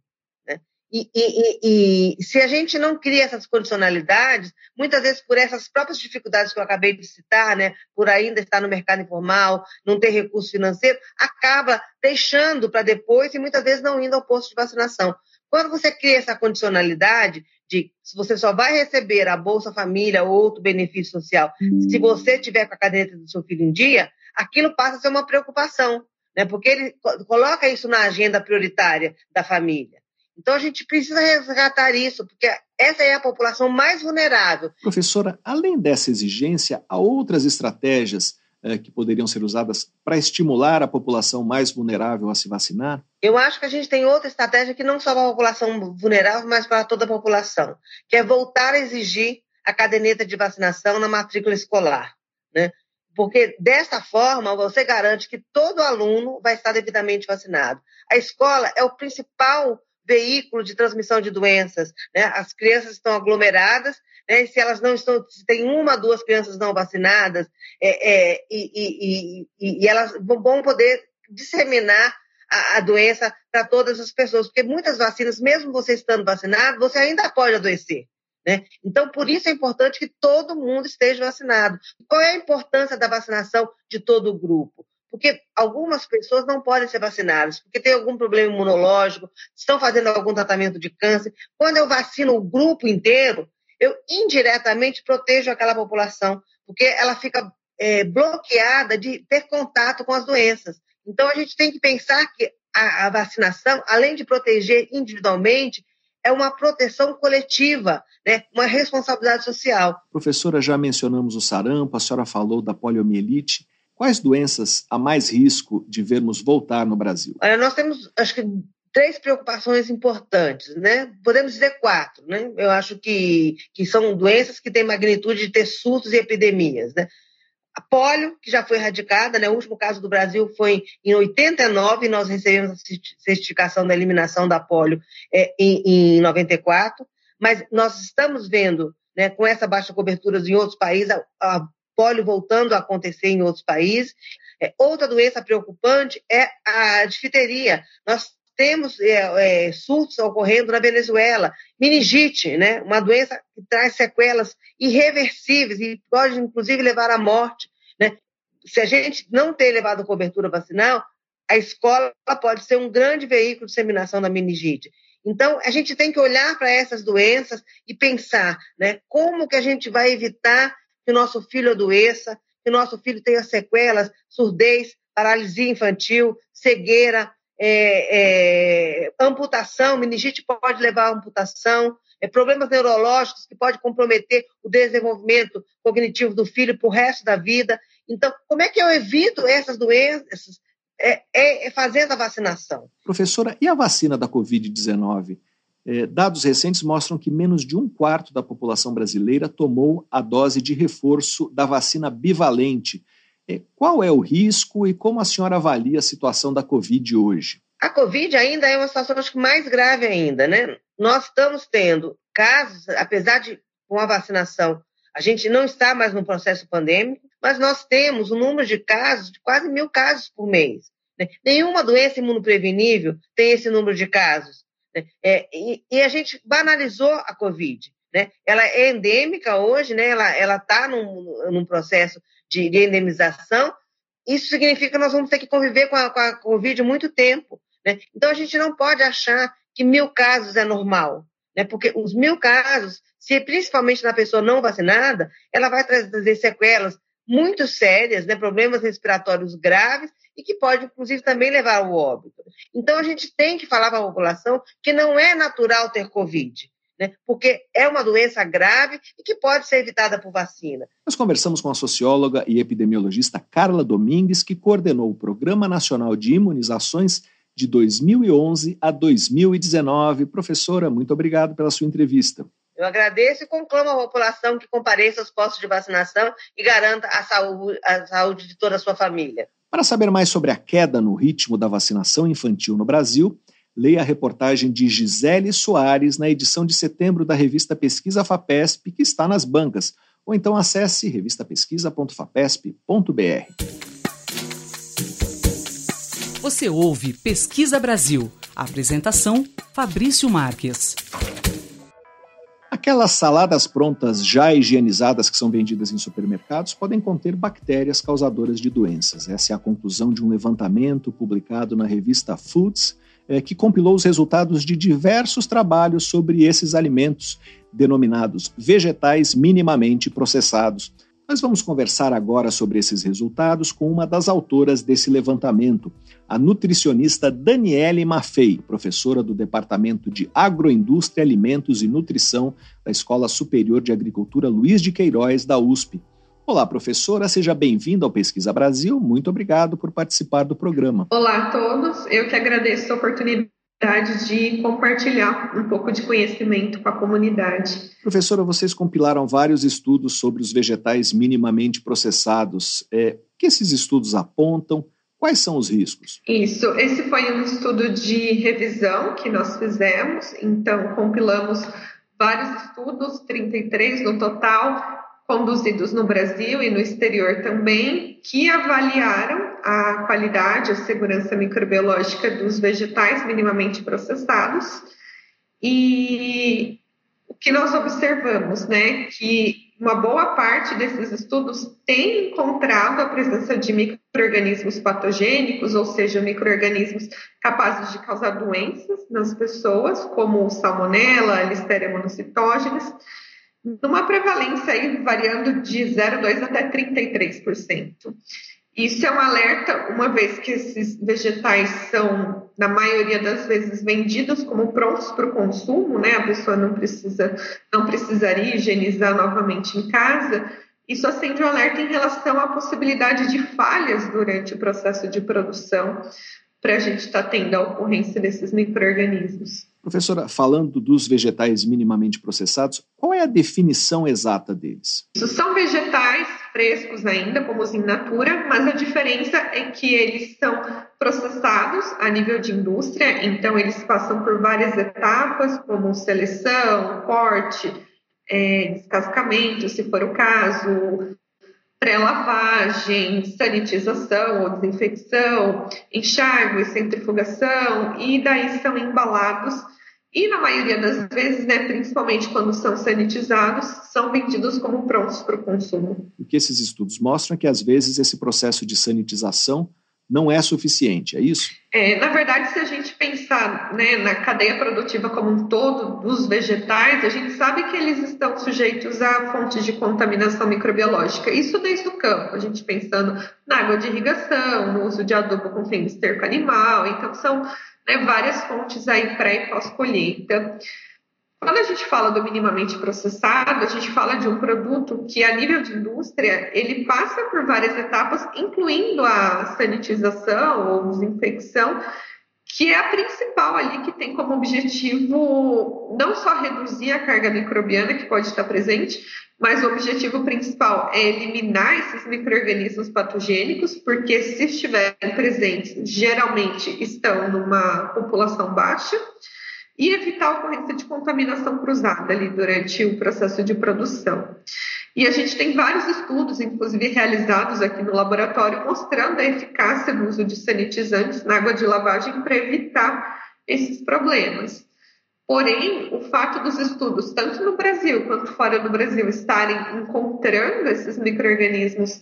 Speaker 5: E, e, e, se a gente não cria essas condicionalidades, muitas vezes por essas próprias dificuldades que eu acabei de citar, né, por ainda estar no mercado informal, não ter recurso financeiro, acaba deixando para depois e muitas vezes não indo ao posto de vacinação. Quando você cria essa condicionalidade de se você só vai receber a Bolsa Família ou outro benefício social se você tiver com a caderneta do seu filho em dia, aquilo passa a ser uma preocupação, né, porque ele coloca isso na agenda prioritária da família. Então a gente precisa resgatar isso, porque essa é a população mais vulnerável.
Speaker 1: Professora, além dessa exigência, há outras estratégias eh, que poderiam ser usadas para estimular a população mais vulnerável a se vacinar?
Speaker 5: Eu acho que a gente tem outra estratégia que não só para a população vulnerável, mas para toda a população, que é voltar a exigir a caderneta de vacinação na matrícula escolar. Né? Porque dessa forma você garante que todo aluno vai estar devidamente vacinado. A escola é o principal veículo de transmissão de doenças. Né? As crianças estão aglomeradas, né? se elas não estão, se tem uma, duas crianças não vacinadas, é, é, e, e, e, e, elas vão poder disseminar a, a doença para todas as pessoas, porque muitas vacinas, mesmo você estando vacinado, você ainda pode adoecer. Né? Então, por isso é importante que todo mundo esteja vacinado. Qual é a importância da vacinação de todo o grupo? Porque algumas pessoas não podem ser vacinadas, porque tem algum problema imunológico, estão fazendo algum tratamento de câncer. Quando eu vacino o grupo inteiro, eu indiretamente protejo aquela população, porque ela fica é, bloqueada de ter contato com as doenças. Então, a gente tem que pensar que a, a vacinação, além de proteger individualmente, é uma proteção coletiva, né? uma responsabilidade social.
Speaker 1: Professora, já mencionamos o sarampo, a senhora falou da poliomielite. Quais doenças há mais risco de vermos voltar no Brasil?
Speaker 5: Olha, nós temos, acho que, três preocupações importantes, né? Podemos dizer quatro, né? Eu acho que, que são doenças que têm magnitude de ter surtos e epidemias, né? A polio, que já foi erradicada, né? O último caso do Brasil foi em 89, nós recebemos a certificação da eliminação da polio é, em, em 94, mas nós estamos vendo, né, com essa baixa cobertura em outros países, a, a polio voltando a acontecer em outros países. É, outra doença preocupante é a difteria. Nós temos é, é, surtos ocorrendo na Venezuela, meningite, né? uma doença que traz sequelas irreversíveis e pode, inclusive, levar à morte. Né? Se a gente não ter levado cobertura vacinal, a escola pode ser um grande veículo de disseminação da meningite. Então, a gente tem que olhar para essas doenças e pensar né, como que a gente vai evitar que nosso filho adoeça, que nosso filho tenha sequelas, surdez, paralisia infantil, cegueira, é, é, amputação, meningite pode levar à amputação, é, problemas neurológicos que pode comprometer o desenvolvimento cognitivo do filho para o resto da vida. Então, como é que eu evito essas doenças? É, é, é fazendo a vacinação.
Speaker 1: Professora, e a vacina da Covid-19? É, dados recentes mostram que menos de um quarto da população brasileira tomou a dose de reforço da vacina bivalente. É, qual é o risco e como a senhora avalia a situação da Covid hoje?
Speaker 5: A Covid ainda é uma situação acho que mais grave ainda, né? Nós estamos tendo casos, apesar de com a vacinação, a gente não está mais no processo pandêmico, mas nós temos um número de casos de quase mil casos por mês. Né? Nenhuma doença imunoprevenível tem esse número de casos. É, e, e, a gente banalizou a Covid. Né? Ela é endêmica hoje, né? ela está num, num, processo de, de, endemização. Isso significa que nós vamos ter que conviver com a, com a Covid muito tempo. Né? Então, a gente não pode achar que mil casos é normal, né? porque os mil casos, se principalmente na pessoa não vacinada, ela vai trazer sequelas muito sérias, né? problemas respiratórios graves e que pode, inclusive, também levar ao óbito. Então, a gente tem que falar para a população que não é natural ter Covid. Né? Porque é uma doença grave e que pode ser evitada por vacina.
Speaker 1: Nós conversamos com a socióloga e epidemiologista Carla Domingues, que coordenou o Programa Nacional de Imunizações de 2011 a 2019. Professora, muito obrigado pela sua entrevista.
Speaker 5: Eu agradeço e conclamo a população que compareça aos postos de vacinação e garanta a saúde, a saúde de toda a sua família.
Speaker 1: Para saber mais sobre a queda no ritmo da vacinação infantil no Brasil, leia a reportagem de Gisele Soares na edição de setembro da revista Pesquisa FAPESP, que está nas bancas, ou então acesse revistapesquisa.fapesp.br.
Speaker 2: Você ouve Pesquisa Brasil. apresentação: Fabrício Marques.
Speaker 1: Aquelas saladas prontas já higienizadas que são vendidas em supermercados podem conter bactérias causadoras de doenças. Essa é a conclusão de um levantamento publicado na revista Foods, é, que compilou os resultados de diversos trabalhos sobre esses alimentos, denominados vegetais minimamente processados. Nós vamos conversar agora sobre esses resultados com uma das autoras desse levantamento, a nutricionista Daniele Maffei, professora do Departamento de Agroindústria, Alimentos e Nutrição da Escola Superior de Agricultura Luiz de Queiroz, da USP. Olá, professora, seja bem-vinda ao Pesquisa Brasil. Muito obrigado por participar do programa.
Speaker 6: Olá a todos, eu que agradeço a oportunidade de compartilhar um pouco de conhecimento com a comunidade.
Speaker 1: Professora, vocês compilaram vários estudos sobre os vegetais minimamente processados. É, o que esses estudos apontam? Quais são os riscos?
Speaker 6: Isso, esse foi um estudo de revisão que nós fizemos, então compilamos vários estudos, 33 no total, conduzidos no Brasil e no exterior também, que avaliaram a qualidade, a segurança microbiológica dos vegetais minimamente processados. E o que nós observamos, né, que uma boa parte desses estudos tem encontrado a presença de microorganismos patogênicos, ou seja, microorganismos capazes de causar doenças nas pessoas, como salmonella, listeria monocitógenes, numa prevalência aí variando de 0,2 até 33%. Isso é um alerta, uma vez que esses vegetais são, na maioria das vezes, vendidos como prontos para o consumo, né? A pessoa não precisa, não precisaria higienizar novamente em casa. Isso acende um alerta em relação à possibilidade de falhas durante o processo de produção, para a gente estar tá tendo a ocorrência desses micro-organismos.
Speaker 1: Professora, falando dos vegetais minimamente processados, qual é a definição exata deles?
Speaker 6: Isso são vegetais frescos ainda, como os in natura, mas a diferença é que eles são processados a nível de indústria, então eles passam por várias etapas, como seleção, corte, é, descascamento, se for o caso, pré-lavagem, sanitização ou desinfecção, enxágue, centrifugação, e daí são embalados. E na maioria das vezes, né, principalmente quando são sanitizados, são vendidos como prontos para o consumo.
Speaker 1: O que esses estudos mostram é que às vezes esse processo de sanitização não é suficiente, é isso?
Speaker 6: É, na verdade, se a gente pensar né, na cadeia produtiva como um todo dos vegetais, a gente sabe que eles estão sujeitos a fontes de contaminação microbiológica. Isso desde o campo, a gente pensando na água de irrigação, no uso de adubo com fim de esterco animal, então são né, várias fontes aí pré e pós-colheita. Quando a gente fala do minimamente processado, a gente fala de um produto que, a nível de indústria, ele passa por várias etapas, incluindo a sanitização ou desinfecção, que é a principal ali que tem como objetivo não só reduzir a carga microbiana que pode estar presente, mas o objetivo principal é eliminar esses micro-organismos patogênicos, porque se estiverem presentes, geralmente estão numa população baixa e evitar a ocorrência de contaminação cruzada ali durante o processo de produção. E a gente tem vários estudos, inclusive realizados aqui no laboratório, mostrando a eficácia do uso de sanitizantes na água de lavagem para evitar esses problemas. Porém, o fato dos estudos, tanto no Brasil quanto fora do Brasil, estarem encontrando esses micro-organismos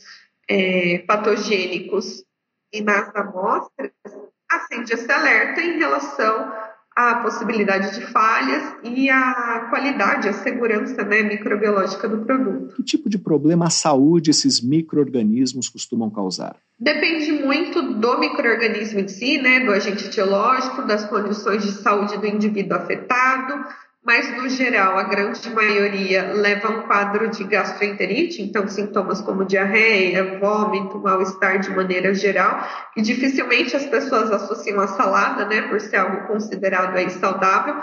Speaker 6: é, patogênicos nas amostras, acende esse alerta em relação a possibilidade de falhas e a qualidade, a segurança né, microbiológica do produto.
Speaker 1: Que tipo de problema à saúde esses microorganismos costumam causar?
Speaker 6: Depende muito do microorganismo em si, né, do agente etiológico, das condições de saúde do indivíduo afetado, mas no geral a grande maioria leva um quadro de gastroenterite, então sintomas como diarreia, vômito, mal-estar de maneira geral, e dificilmente as pessoas associam a salada, né, por ser algo considerado aí saudável,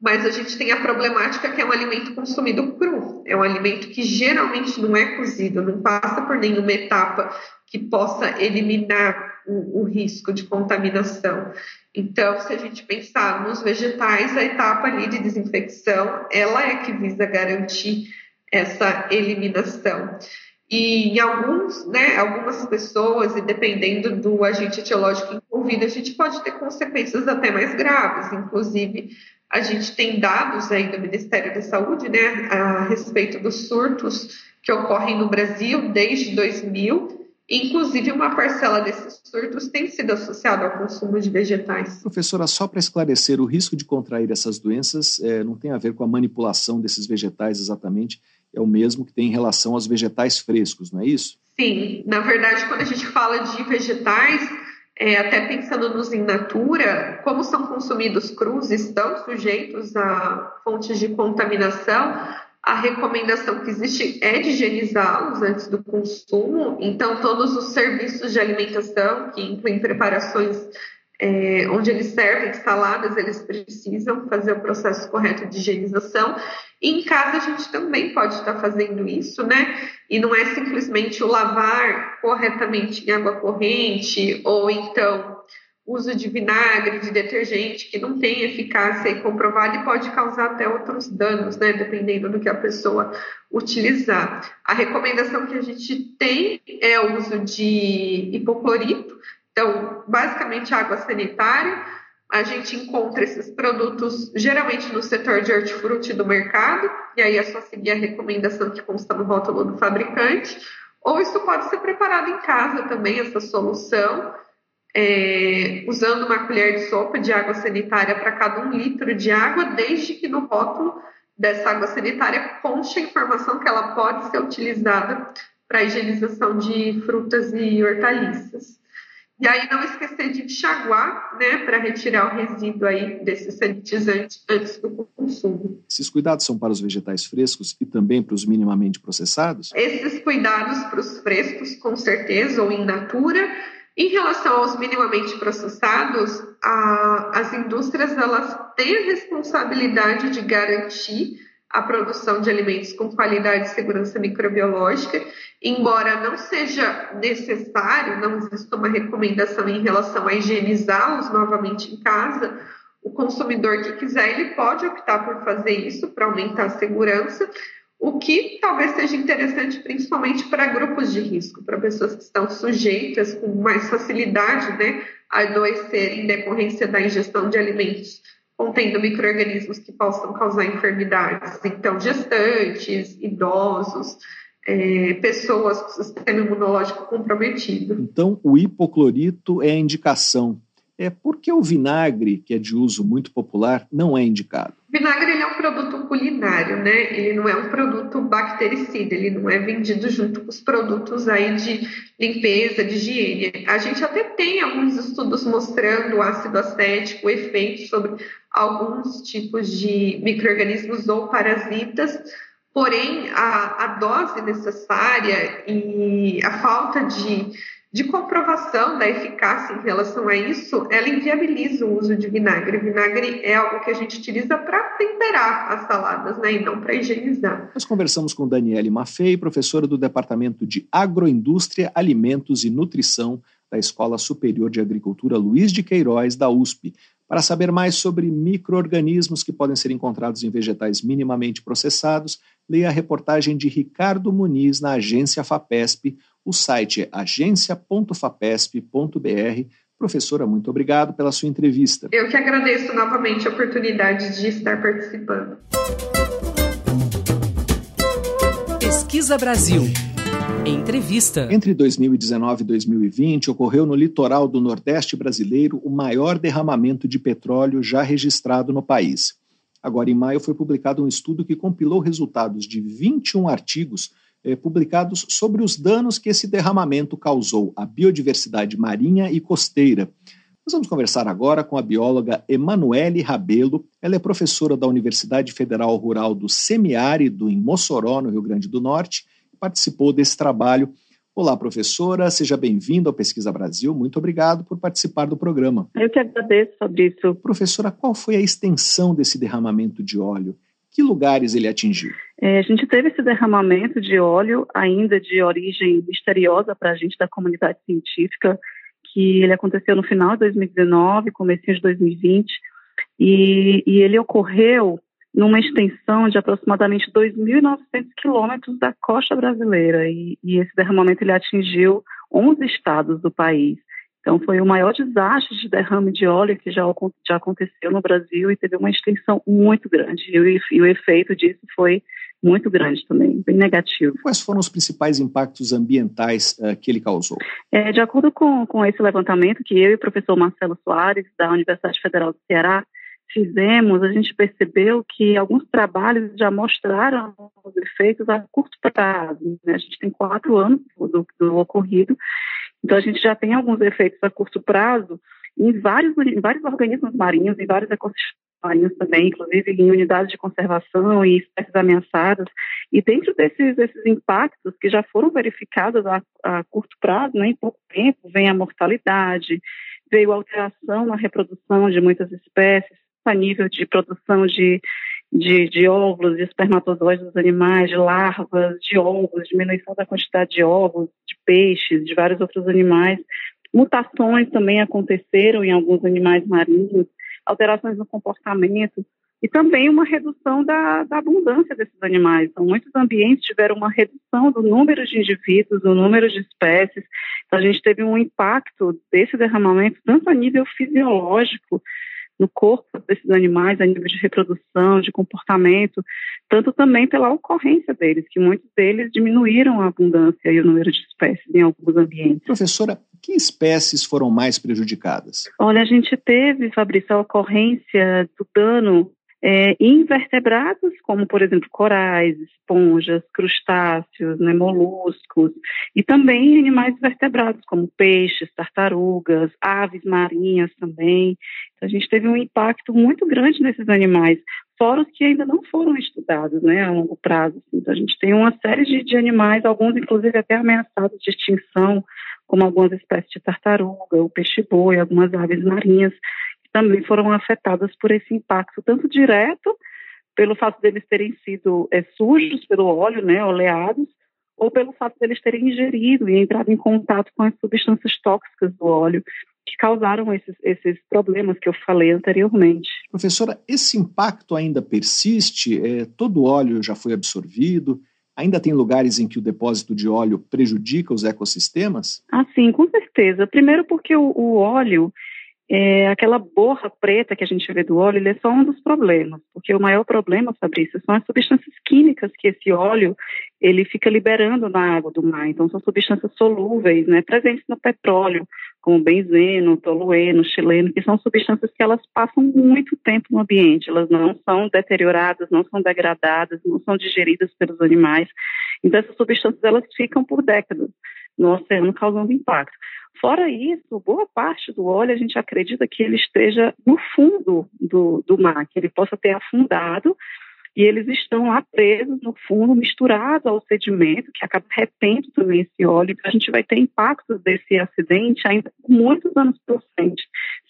Speaker 6: mas a gente tem a problemática que é um alimento consumido cru, é um alimento que geralmente não é cozido, não passa por nenhuma etapa que possa eliminar o, o risco de contaminação. Então, se a gente pensar nos vegetais, a etapa ali de desinfecção, ela é que visa garantir essa eliminação. E em alguns, né, algumas pessoas, e dependendo do agente etiológico envolvido, a gente pode ter consequências até mais graves. Inclusive, a gente tem dados aí do Ministério da Saúde, né, a respeito dos surtos que ocorrem no Brasil desde 2000 Inclusive, uma parcela desses surtos tem sido associada ao consumo de vegetais.
Speaker 1: Professora, só para esclarecer, o risco de contrair essas doenças é, não tem a ver com a manipulação desses vegetais exatamente, é o mesmo que tem em relação aos vegetais frescos, não é isso?
Speaker 6: Sim, na verdade, quando a gente fala de vegetais, é, até pensando nos in natura, como são consumidos crus, estão sujeitos a fontes de contaminação, a recomendação que existe é de higienizá-los antes do consumo. Então, todos os serviços de alimentação, que incluem preparações é, onde eles servem saladas, eles precisam fazer o processo correto de higienização. E em casa a gente também pode estar fazendo isso, né? E não é simplesmente o lavar corretamente em água corrente ou então uso de vinagre, de detergente, que não tem eficácia e comprovada e pode causar até outros danos, né, dependendo do que a pessoa utilizar. A recomendação que a gente tem é o uso de hipoclorito, então, basicamente água sanitária. A gente encontra esses produtos geralmente no setor de hortifruti do mercado, e aí é só seguir a recomendação que consta no rótulo do fabricante, ou isso pode ser preparado em casa também, essa solução é, usando uma colher de sopa de água sanitária para cada um litro de água, desde que no rótulo dessa água sanitária conste a informação que ela pode ser utilizada para higienização de frutas e hortaliças. E aí não esquecer de enxaguar, né, para retirar o resíduo aí desse sanitizante antes do consumo.
Speaker 1: Esses cuidados são para os vegetais frescos e também para os minimamente processados?
Speaker 6: Esses cuidados para os frescos, com certeza, ou in natura, em relação aos minimamente processados, a, as indústrias elas têm a responsabilidade de garantir a produção de alimentos com qualidade e segurança microbiológica, embora não seja necessário, não exista uma recomendação em relação a higienizá-los novamente em casa, o consumidor que quiser, ele pode optar por fazer isso para aumentar a segurança, o que talvez seja interessante principalmente para grupos de risco, para pessoas que estão sujeitas com mais facilidade né, a adoecer em decorrência da ingestão de alimentos contendo micro-organismos que possam causar enfermidades. Então, gestantes, idosos, é, pessoas com sistema imunológico comprometido.
Speaker 1: Então, o hipoclorito é a indicação. É porque o vinagre, que é de uso muito popular, não é indicado.
Speaker 6: O vinagre ele é um produto culinário, né? Ele não é um produto bactericida, ele não é vendido junto com os produtos aí de limpeza, de higiene. A gente até tem alguns estudos mostrando o ácido acético, o efeito sobre alguns tipos de micro-organismos ou parasitas, porém a, a dose necessária e a falta de de comprovação da eficácia em relação a isso, ela inviabiliza o uso de vinagre. Vinagre é algo que a gente utiliza para temperar as saladas, né, e não para higienizar.
Speaker 1: Nós conversamos com Daniele Maffei, professora do Departamento de Agroindústria, Alimentos e Nutrição da Escola Superior de Agricultura Luiz de Queiroz, da USP, para saber mais sobre micro-organismos que podem ser encontrados em vegetais minimamente processados, leia a reportagem de Ricardo Muniz na agência FAPESP, o site é agência.fapesp.br. Professora, muito obrigado pela sua entrevista.
Speaker 6: Eu que agradeço novamente a oportunidade de estar participando.
Speaker 2: Pesquisa Brasil. Entrevista.
Speaker 1: Entre 2019 e 2020, ocorreu no litoral do Nordeste brasileiro o maior derramamento de petróleo já registrado no país. Agora, em maio, foi publicado um estudo que compilou resultados de 21 artigos eh, publicados sobre os danos que esse derramamento causou à biodiversidade marinha e costeira. Nós vamos conversar agora com a bióloga Emanuele Rabelo. Ela é professora da Universidade Federal Rural do Semiárido, em Mossoró, no Rio Grande do Norte, e participou desse trabalho. Olá, professora, seja bem-vinda ao Pesquisa Brasil. Muito obrigado por participar do programa.
Speaker 7: Eu que agradeço, Fabrício.
Speaker 1: Professora, qual foi a extensão desse derramamento de óleo? Que lugares ele atingiu?
Speaker 7: É, a gente teve esse derramamento de óleo, ainda de origem misteriosa para a gente da comunidade científica, que ele aconteceu no final de 2019, começo de 2020, e, e ele ocorreu numa extensão de aproximadamente 2.900 quilômetros da costa brasileira, e, e esse derramamento ele atingiu 11 estados do país. Então, foi o maior desastre de derrame de óleo que já, já aconteceu no Brasil e teve uma extensão muito grande. E e o efeito disso foi muito grande também, bem negativo.
Speaker 1: Quais foram os principais impactos ambientais uh, que ele causou?
Speaker 7: É, de acordo com, com esse levantamento que eu e o professor Marcelo Soares, da Universidade Federal do Ceará, fizemos, a gente percebeu que alguns trabalhos já mostraram os efeitos a curto prazo. Né? A gente tem quatro anos do, do ocorrido então, a gente já tem alguns efeitos a curto prazo em vários, em vários organismos marinhos, em vários ecossistemas marinhos também, inclusive em unidades de conservação e espécies ameaçadas. E dentro desses, desses impactos que já foram verificados a, a curto prazo, né, em pouco tempo, vem a mortalidade, veio alteração na reprodução de muitas espécies, a nível de produção de de, de óvulos, de espermatozoides dos animais, de larvas, de ovos, diminuição da quantidade de ovos, de peixes, de vários outros animais. Mutações também aconteceram em alguns animais marinhos, alterações no comportamento e também uma redução da, da abundância desses animais. Então, muitos ambientes tiveram uma redução do número de indivíduos, do número de espécies. Então, a gente teve um impacto desse derramamento tanto a nível fisiológico, no corpo desses animais, a nível de reprodução, de comportamento, tanto também pela ocorrência deles, que muitos deles diminuíram a abundância e o número de espécies em alguns ambientes.
Speaker 1: Professora, que espécies foram mais prejudicadas?
Speaker 7: Olha, a gente teve, Fabrício, a ocorrência do dano é, invertebrados, como, por exemplo, corais, esponjas, crustáceos, né, moluscos, e também animais vertebrados, como peixes, tartarugas, aves marinhas também. Então, a gente teve um impacto muito grande nesses animais, fora os que ainda não foram estudados né, a longo prazo. Então, a gente tem uma série de, de animais, alguns inclusive até ameaçados de extinção, como algumas espécies de tartaruga, o peixe-boi, algumas aves marinhas, também foram afetadas por esse impacto, tanto direto, pelo fato deles terem sido é, sujos pelo óleo, né, oleados, ou pelo fato deles terem ingerido e entrado em contato com as substâncias tóxicas do óleo, que causaram esses, esses problemas que eu falei anteriormente.
Speaker 1: Professora, esse impacto ainda persiste? É, todo o óleo já foi absorvido? Ainda tem lugares em que o depósito de óleo prejudica os ecossistemas?
Speaker 7: Ah, sim, com certeza. Primeiro porque o, o óleo é, aquela borra preta que a gente vê do óleo, ele é só um dos problemas, porque o maior problema, Fabrício, são as substâncias químicas que esse óleo ele fica liberando na água do mar. Então, são substâncias solúveis, né, presentes no petróleo, como benzeno, tolueno, chileno, que são substâncias que elas passam muito tempo no ambiente, elas não são deterioradas, não são degradadas, não são digeridas pelos animais. Então, essas substâncias elas ficam por décadas no oceano causando impacto. Fora isso, boa parte do óleo a gente acredita que ele esteja no fundo do, do mar, que ele possa ter afundado e eles estão lá presos no fundo, misturados ao sedimento, que acaba retendo também esse óleo. Então, a gente vai ter impactos desse acidente ainda muitos anos por frente,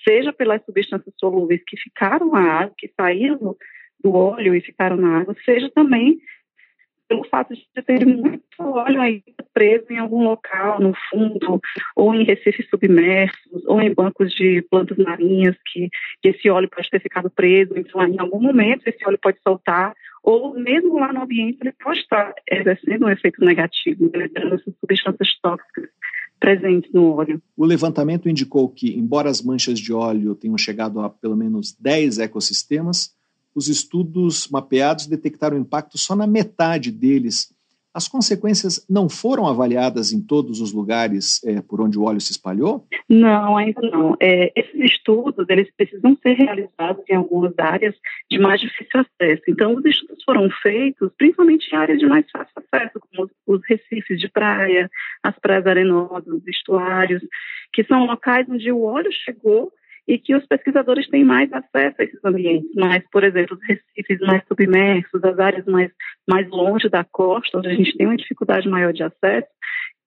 Speaker 7: seja pelas substâncias solúveis que ficaram na água, que saíram do óleo e ficaram na água, seja também pelo fato de ter muito óleo ainda preso em algum local, no fundo, ou em recifes submersos, ou em bancos de plantas marinhas, que, que esse óleo pode ter ficado preso. Então, em algum momento, esse óleo pode soltar, ou mesmo lá no ambiente, ele pode estar exercendo um efeito negativo, liberando essas substâncias tóxicas presentes no óleo.
Speaker 1: O levantamento indicou que, embora as manchas de óleo tenham chegado a pelo menos 10 ecossistemas, os estudos mapeados detectaram impacto só na metade deles. As consequências não foram avaliadas em todos os lugares é, por onde o óleo se espalhou?
Speaker 7: Não, ainda não. É, esses estudos eles precisam ser realizados em algumas áreas de mais difícil acesso. Então, os estudos foram feitos principalmente em áreas de mais fácil acesso, como os recifes de praia, as praias arenosas, os estuários, que são locais onde o óleo chegou e que os pesquisadores têm mais acesso a esses ambientes, mas, por exemplo, os recifes mais submersos, as áreas mais, mais longe da costa, onde a gente tem uma dificuldade maior de acesso,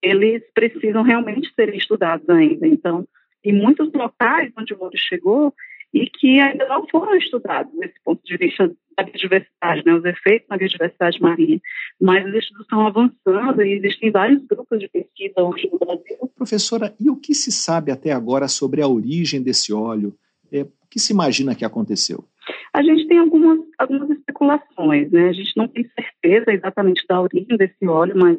Speaker 7: eles precisam realmente ser estudados ainda. Então, em muitos locais onde o ouro chegou, e que ainda não foram estudados nesse ponto de vista da biodiversidade, né, os efeitos na biodiversidade marinha. Mas os estudos estão avançando e existem vários grupos de pesquisa hoje no Brasil.
Speaker 1: Professora, e o que se sabe até agora sobre a origem desse óleo? É, o que se imagina que aconteceu?
Speaker 7: A gente tem algumas, algumas especulações, né? A gente não tem certeza exatamente da origem desse óleo, mas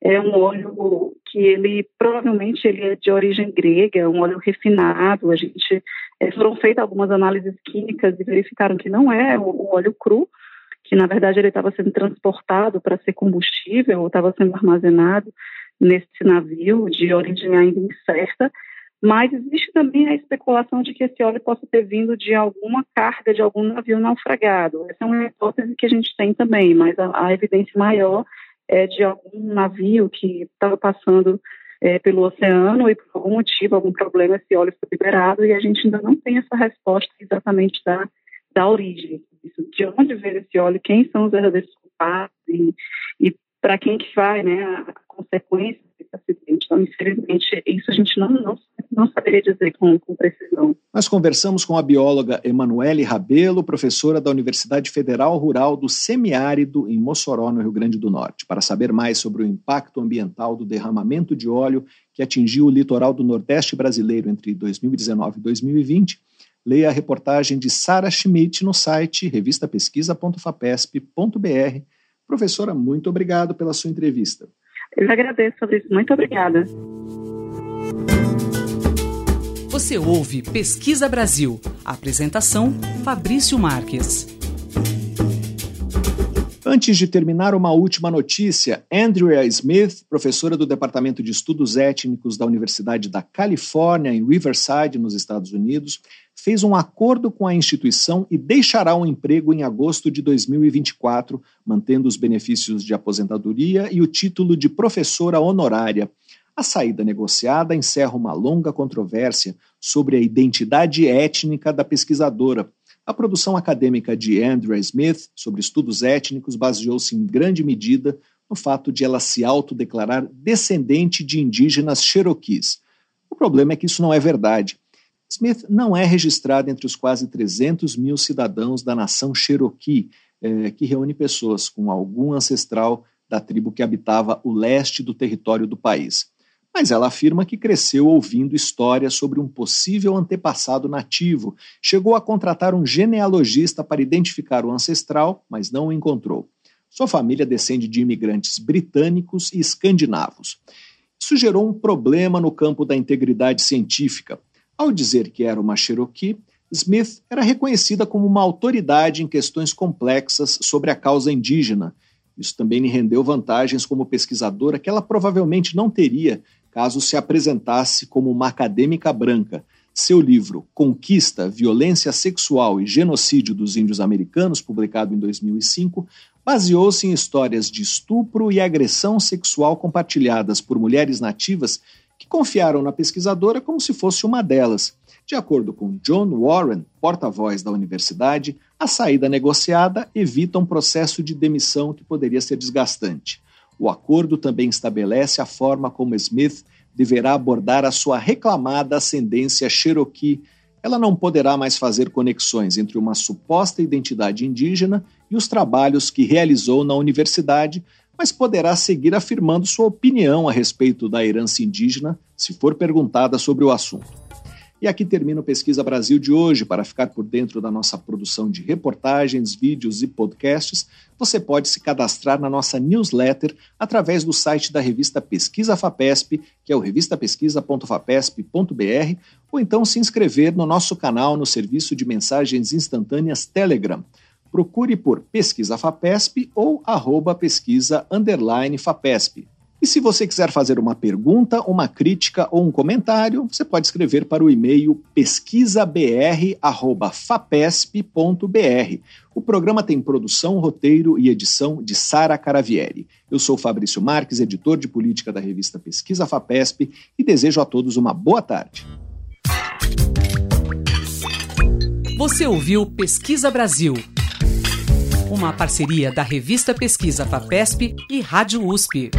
Speaker 7: é um óleo que ele provavelmente ele é de origem grega, um óleo refinado. A gente é, foram feitas algumas análises químicas e verificaram que não é o, óleo cru, que na verdade ele estava sendo transportado para ser combustível, estava sendo armazenado nesse navio de origem ainda incerta. Mas existe também a especulação de que esse óleo possa ter vindo de alguma carga de algum navio naufragado. Essa é uma hipótese que a gente tem também, mas a, a evidência maior é de algum navio que estava passando é, pelo oceano e por algum motivo, algum problema, esse óleo foi liberado e a gente ainda não tem essa resposta exatamente da, da origem. Isso, de onde veio esse óleo, quem são os verdadeiros culpados e, e para quem que vai né, a consequência desse acidente. Então, infelizmente, isso a gente não, não, não saberia dizer com, com precisão.
Speaker 1: Nós conversamos com a bióloga Emanuele Rabelo, professora da Universidade Federal Rural do Semiárido, em Mossoró, no Rio Grande do Norte, para saber mais sobre o impacto ambiental do derramamento de óleo que atingiu o litoral do Nordeste brasileiro entre 2019 e 2020. Leia a reportagem de Sara Schmidt no site revistapesquisa.fapesp.br. Professora, muito obrigado pela sua entrevista.
Speaker 7: Eu agradeço, Fabrício. Muito obrigada.
Speaker 2: Você ouve Pesquisa Brasil. Apresentação: Fabrício Marques.
Speaker 1: Antes de terminar, uma última notícia. Andrea Smith, professora do Departamento de Estudos Étnicos da Universidade da Califórnia, em Riverside, nos Estados Unidos, fez um acordo com a instituição e deixará o um emprego em agosto de 2024, mantendo os benefícios de aposentadoria e o título de professora honorária. A saída negociada encerra uma longa controvérsia sobre a identidade étnica da pesquisadora. A produção acadêmica de Andrea Smith sobre estudos étnicos baseou-se em grande medida no fato de ela se autodeclarar descendente de indígenas cherokees. O problema é que isso não é verdade. Smith não é registrado entre os quase 300 mil cidadãos da nação Cherokee, eh, que reúne pessoas com algum ancestral da tribo que habitava o leste do território do país. Mas ela afirma que cresceu ouvindo histórias sobre um possível antepassado nativo, chegou a contratar um genealogista para identificar o ancestral, mas não o encontrou. Sua família descende de imigrantes britânicos e escandinavos. Isso gerou um problema no campo da integridade científica. Ao dizer que era uma Cherokee, Smith era reconhecida como uma autoridade em questões complexas sobre a causa indígena. Isso também lhe rendeu vantagens como pesquisadora que ela provavelmente não teria caso se apresentasse como uma acadêmica branca. Seu livro Conquista, Violência Sexual e Genocídio dos Índios Americanos, publicado em 2005, baseou-se em histórias de estupro e agressão sexual compartilhadas por mulheres nativas que confiaram na pesquisadora como se fosse uma delas. De acordo com John Warren, porta-voz da universidade, a saída negociada evita um processo de demissão que poderia ser desgastante. O acordo também estabelece a forma como Smith deverá abordar a sua reclamada ascendência Cherokee. Ela não poderá mais fazer conexões entre uma suposta identidade indígena e os trabalhos que realizou na universidade, mas poderá seguir afirmando sua opinião a respeito da herança indígena se for perguntada sobre o assunto. E aqui termina o Pesquisa Brasil de hoje. Para ficar por dentro da nossa produção de reportagens, vídeos e podcasts, você pode se cadastrar na nossa newsletter através do site da revista Pesquisa FAPESP, que é o revistapesquisa.fapesp.br, ou então se inscrever no nosso canal no serviço de mensagens instantâneas Telegram. Procure por Pesquisa FAPESP ou arroba pesquisa FAPESP. E se você quiser fazer uma pergunta, uma crítica ou um comentário, você pode escrever para o e-mail pesquisabr@fapesp.br. O programa tem produção, roteiro e edição de Sara Caravieri. Eu sou Fabrício Marques, editor de política da revista Pesquisa Fapesp e desejo a todos uma boa tarde.
Speaker 2: Você ouviu Pesquisa Brasil, uma parceria da revista Pesquisa Fapesp e Rádio USP.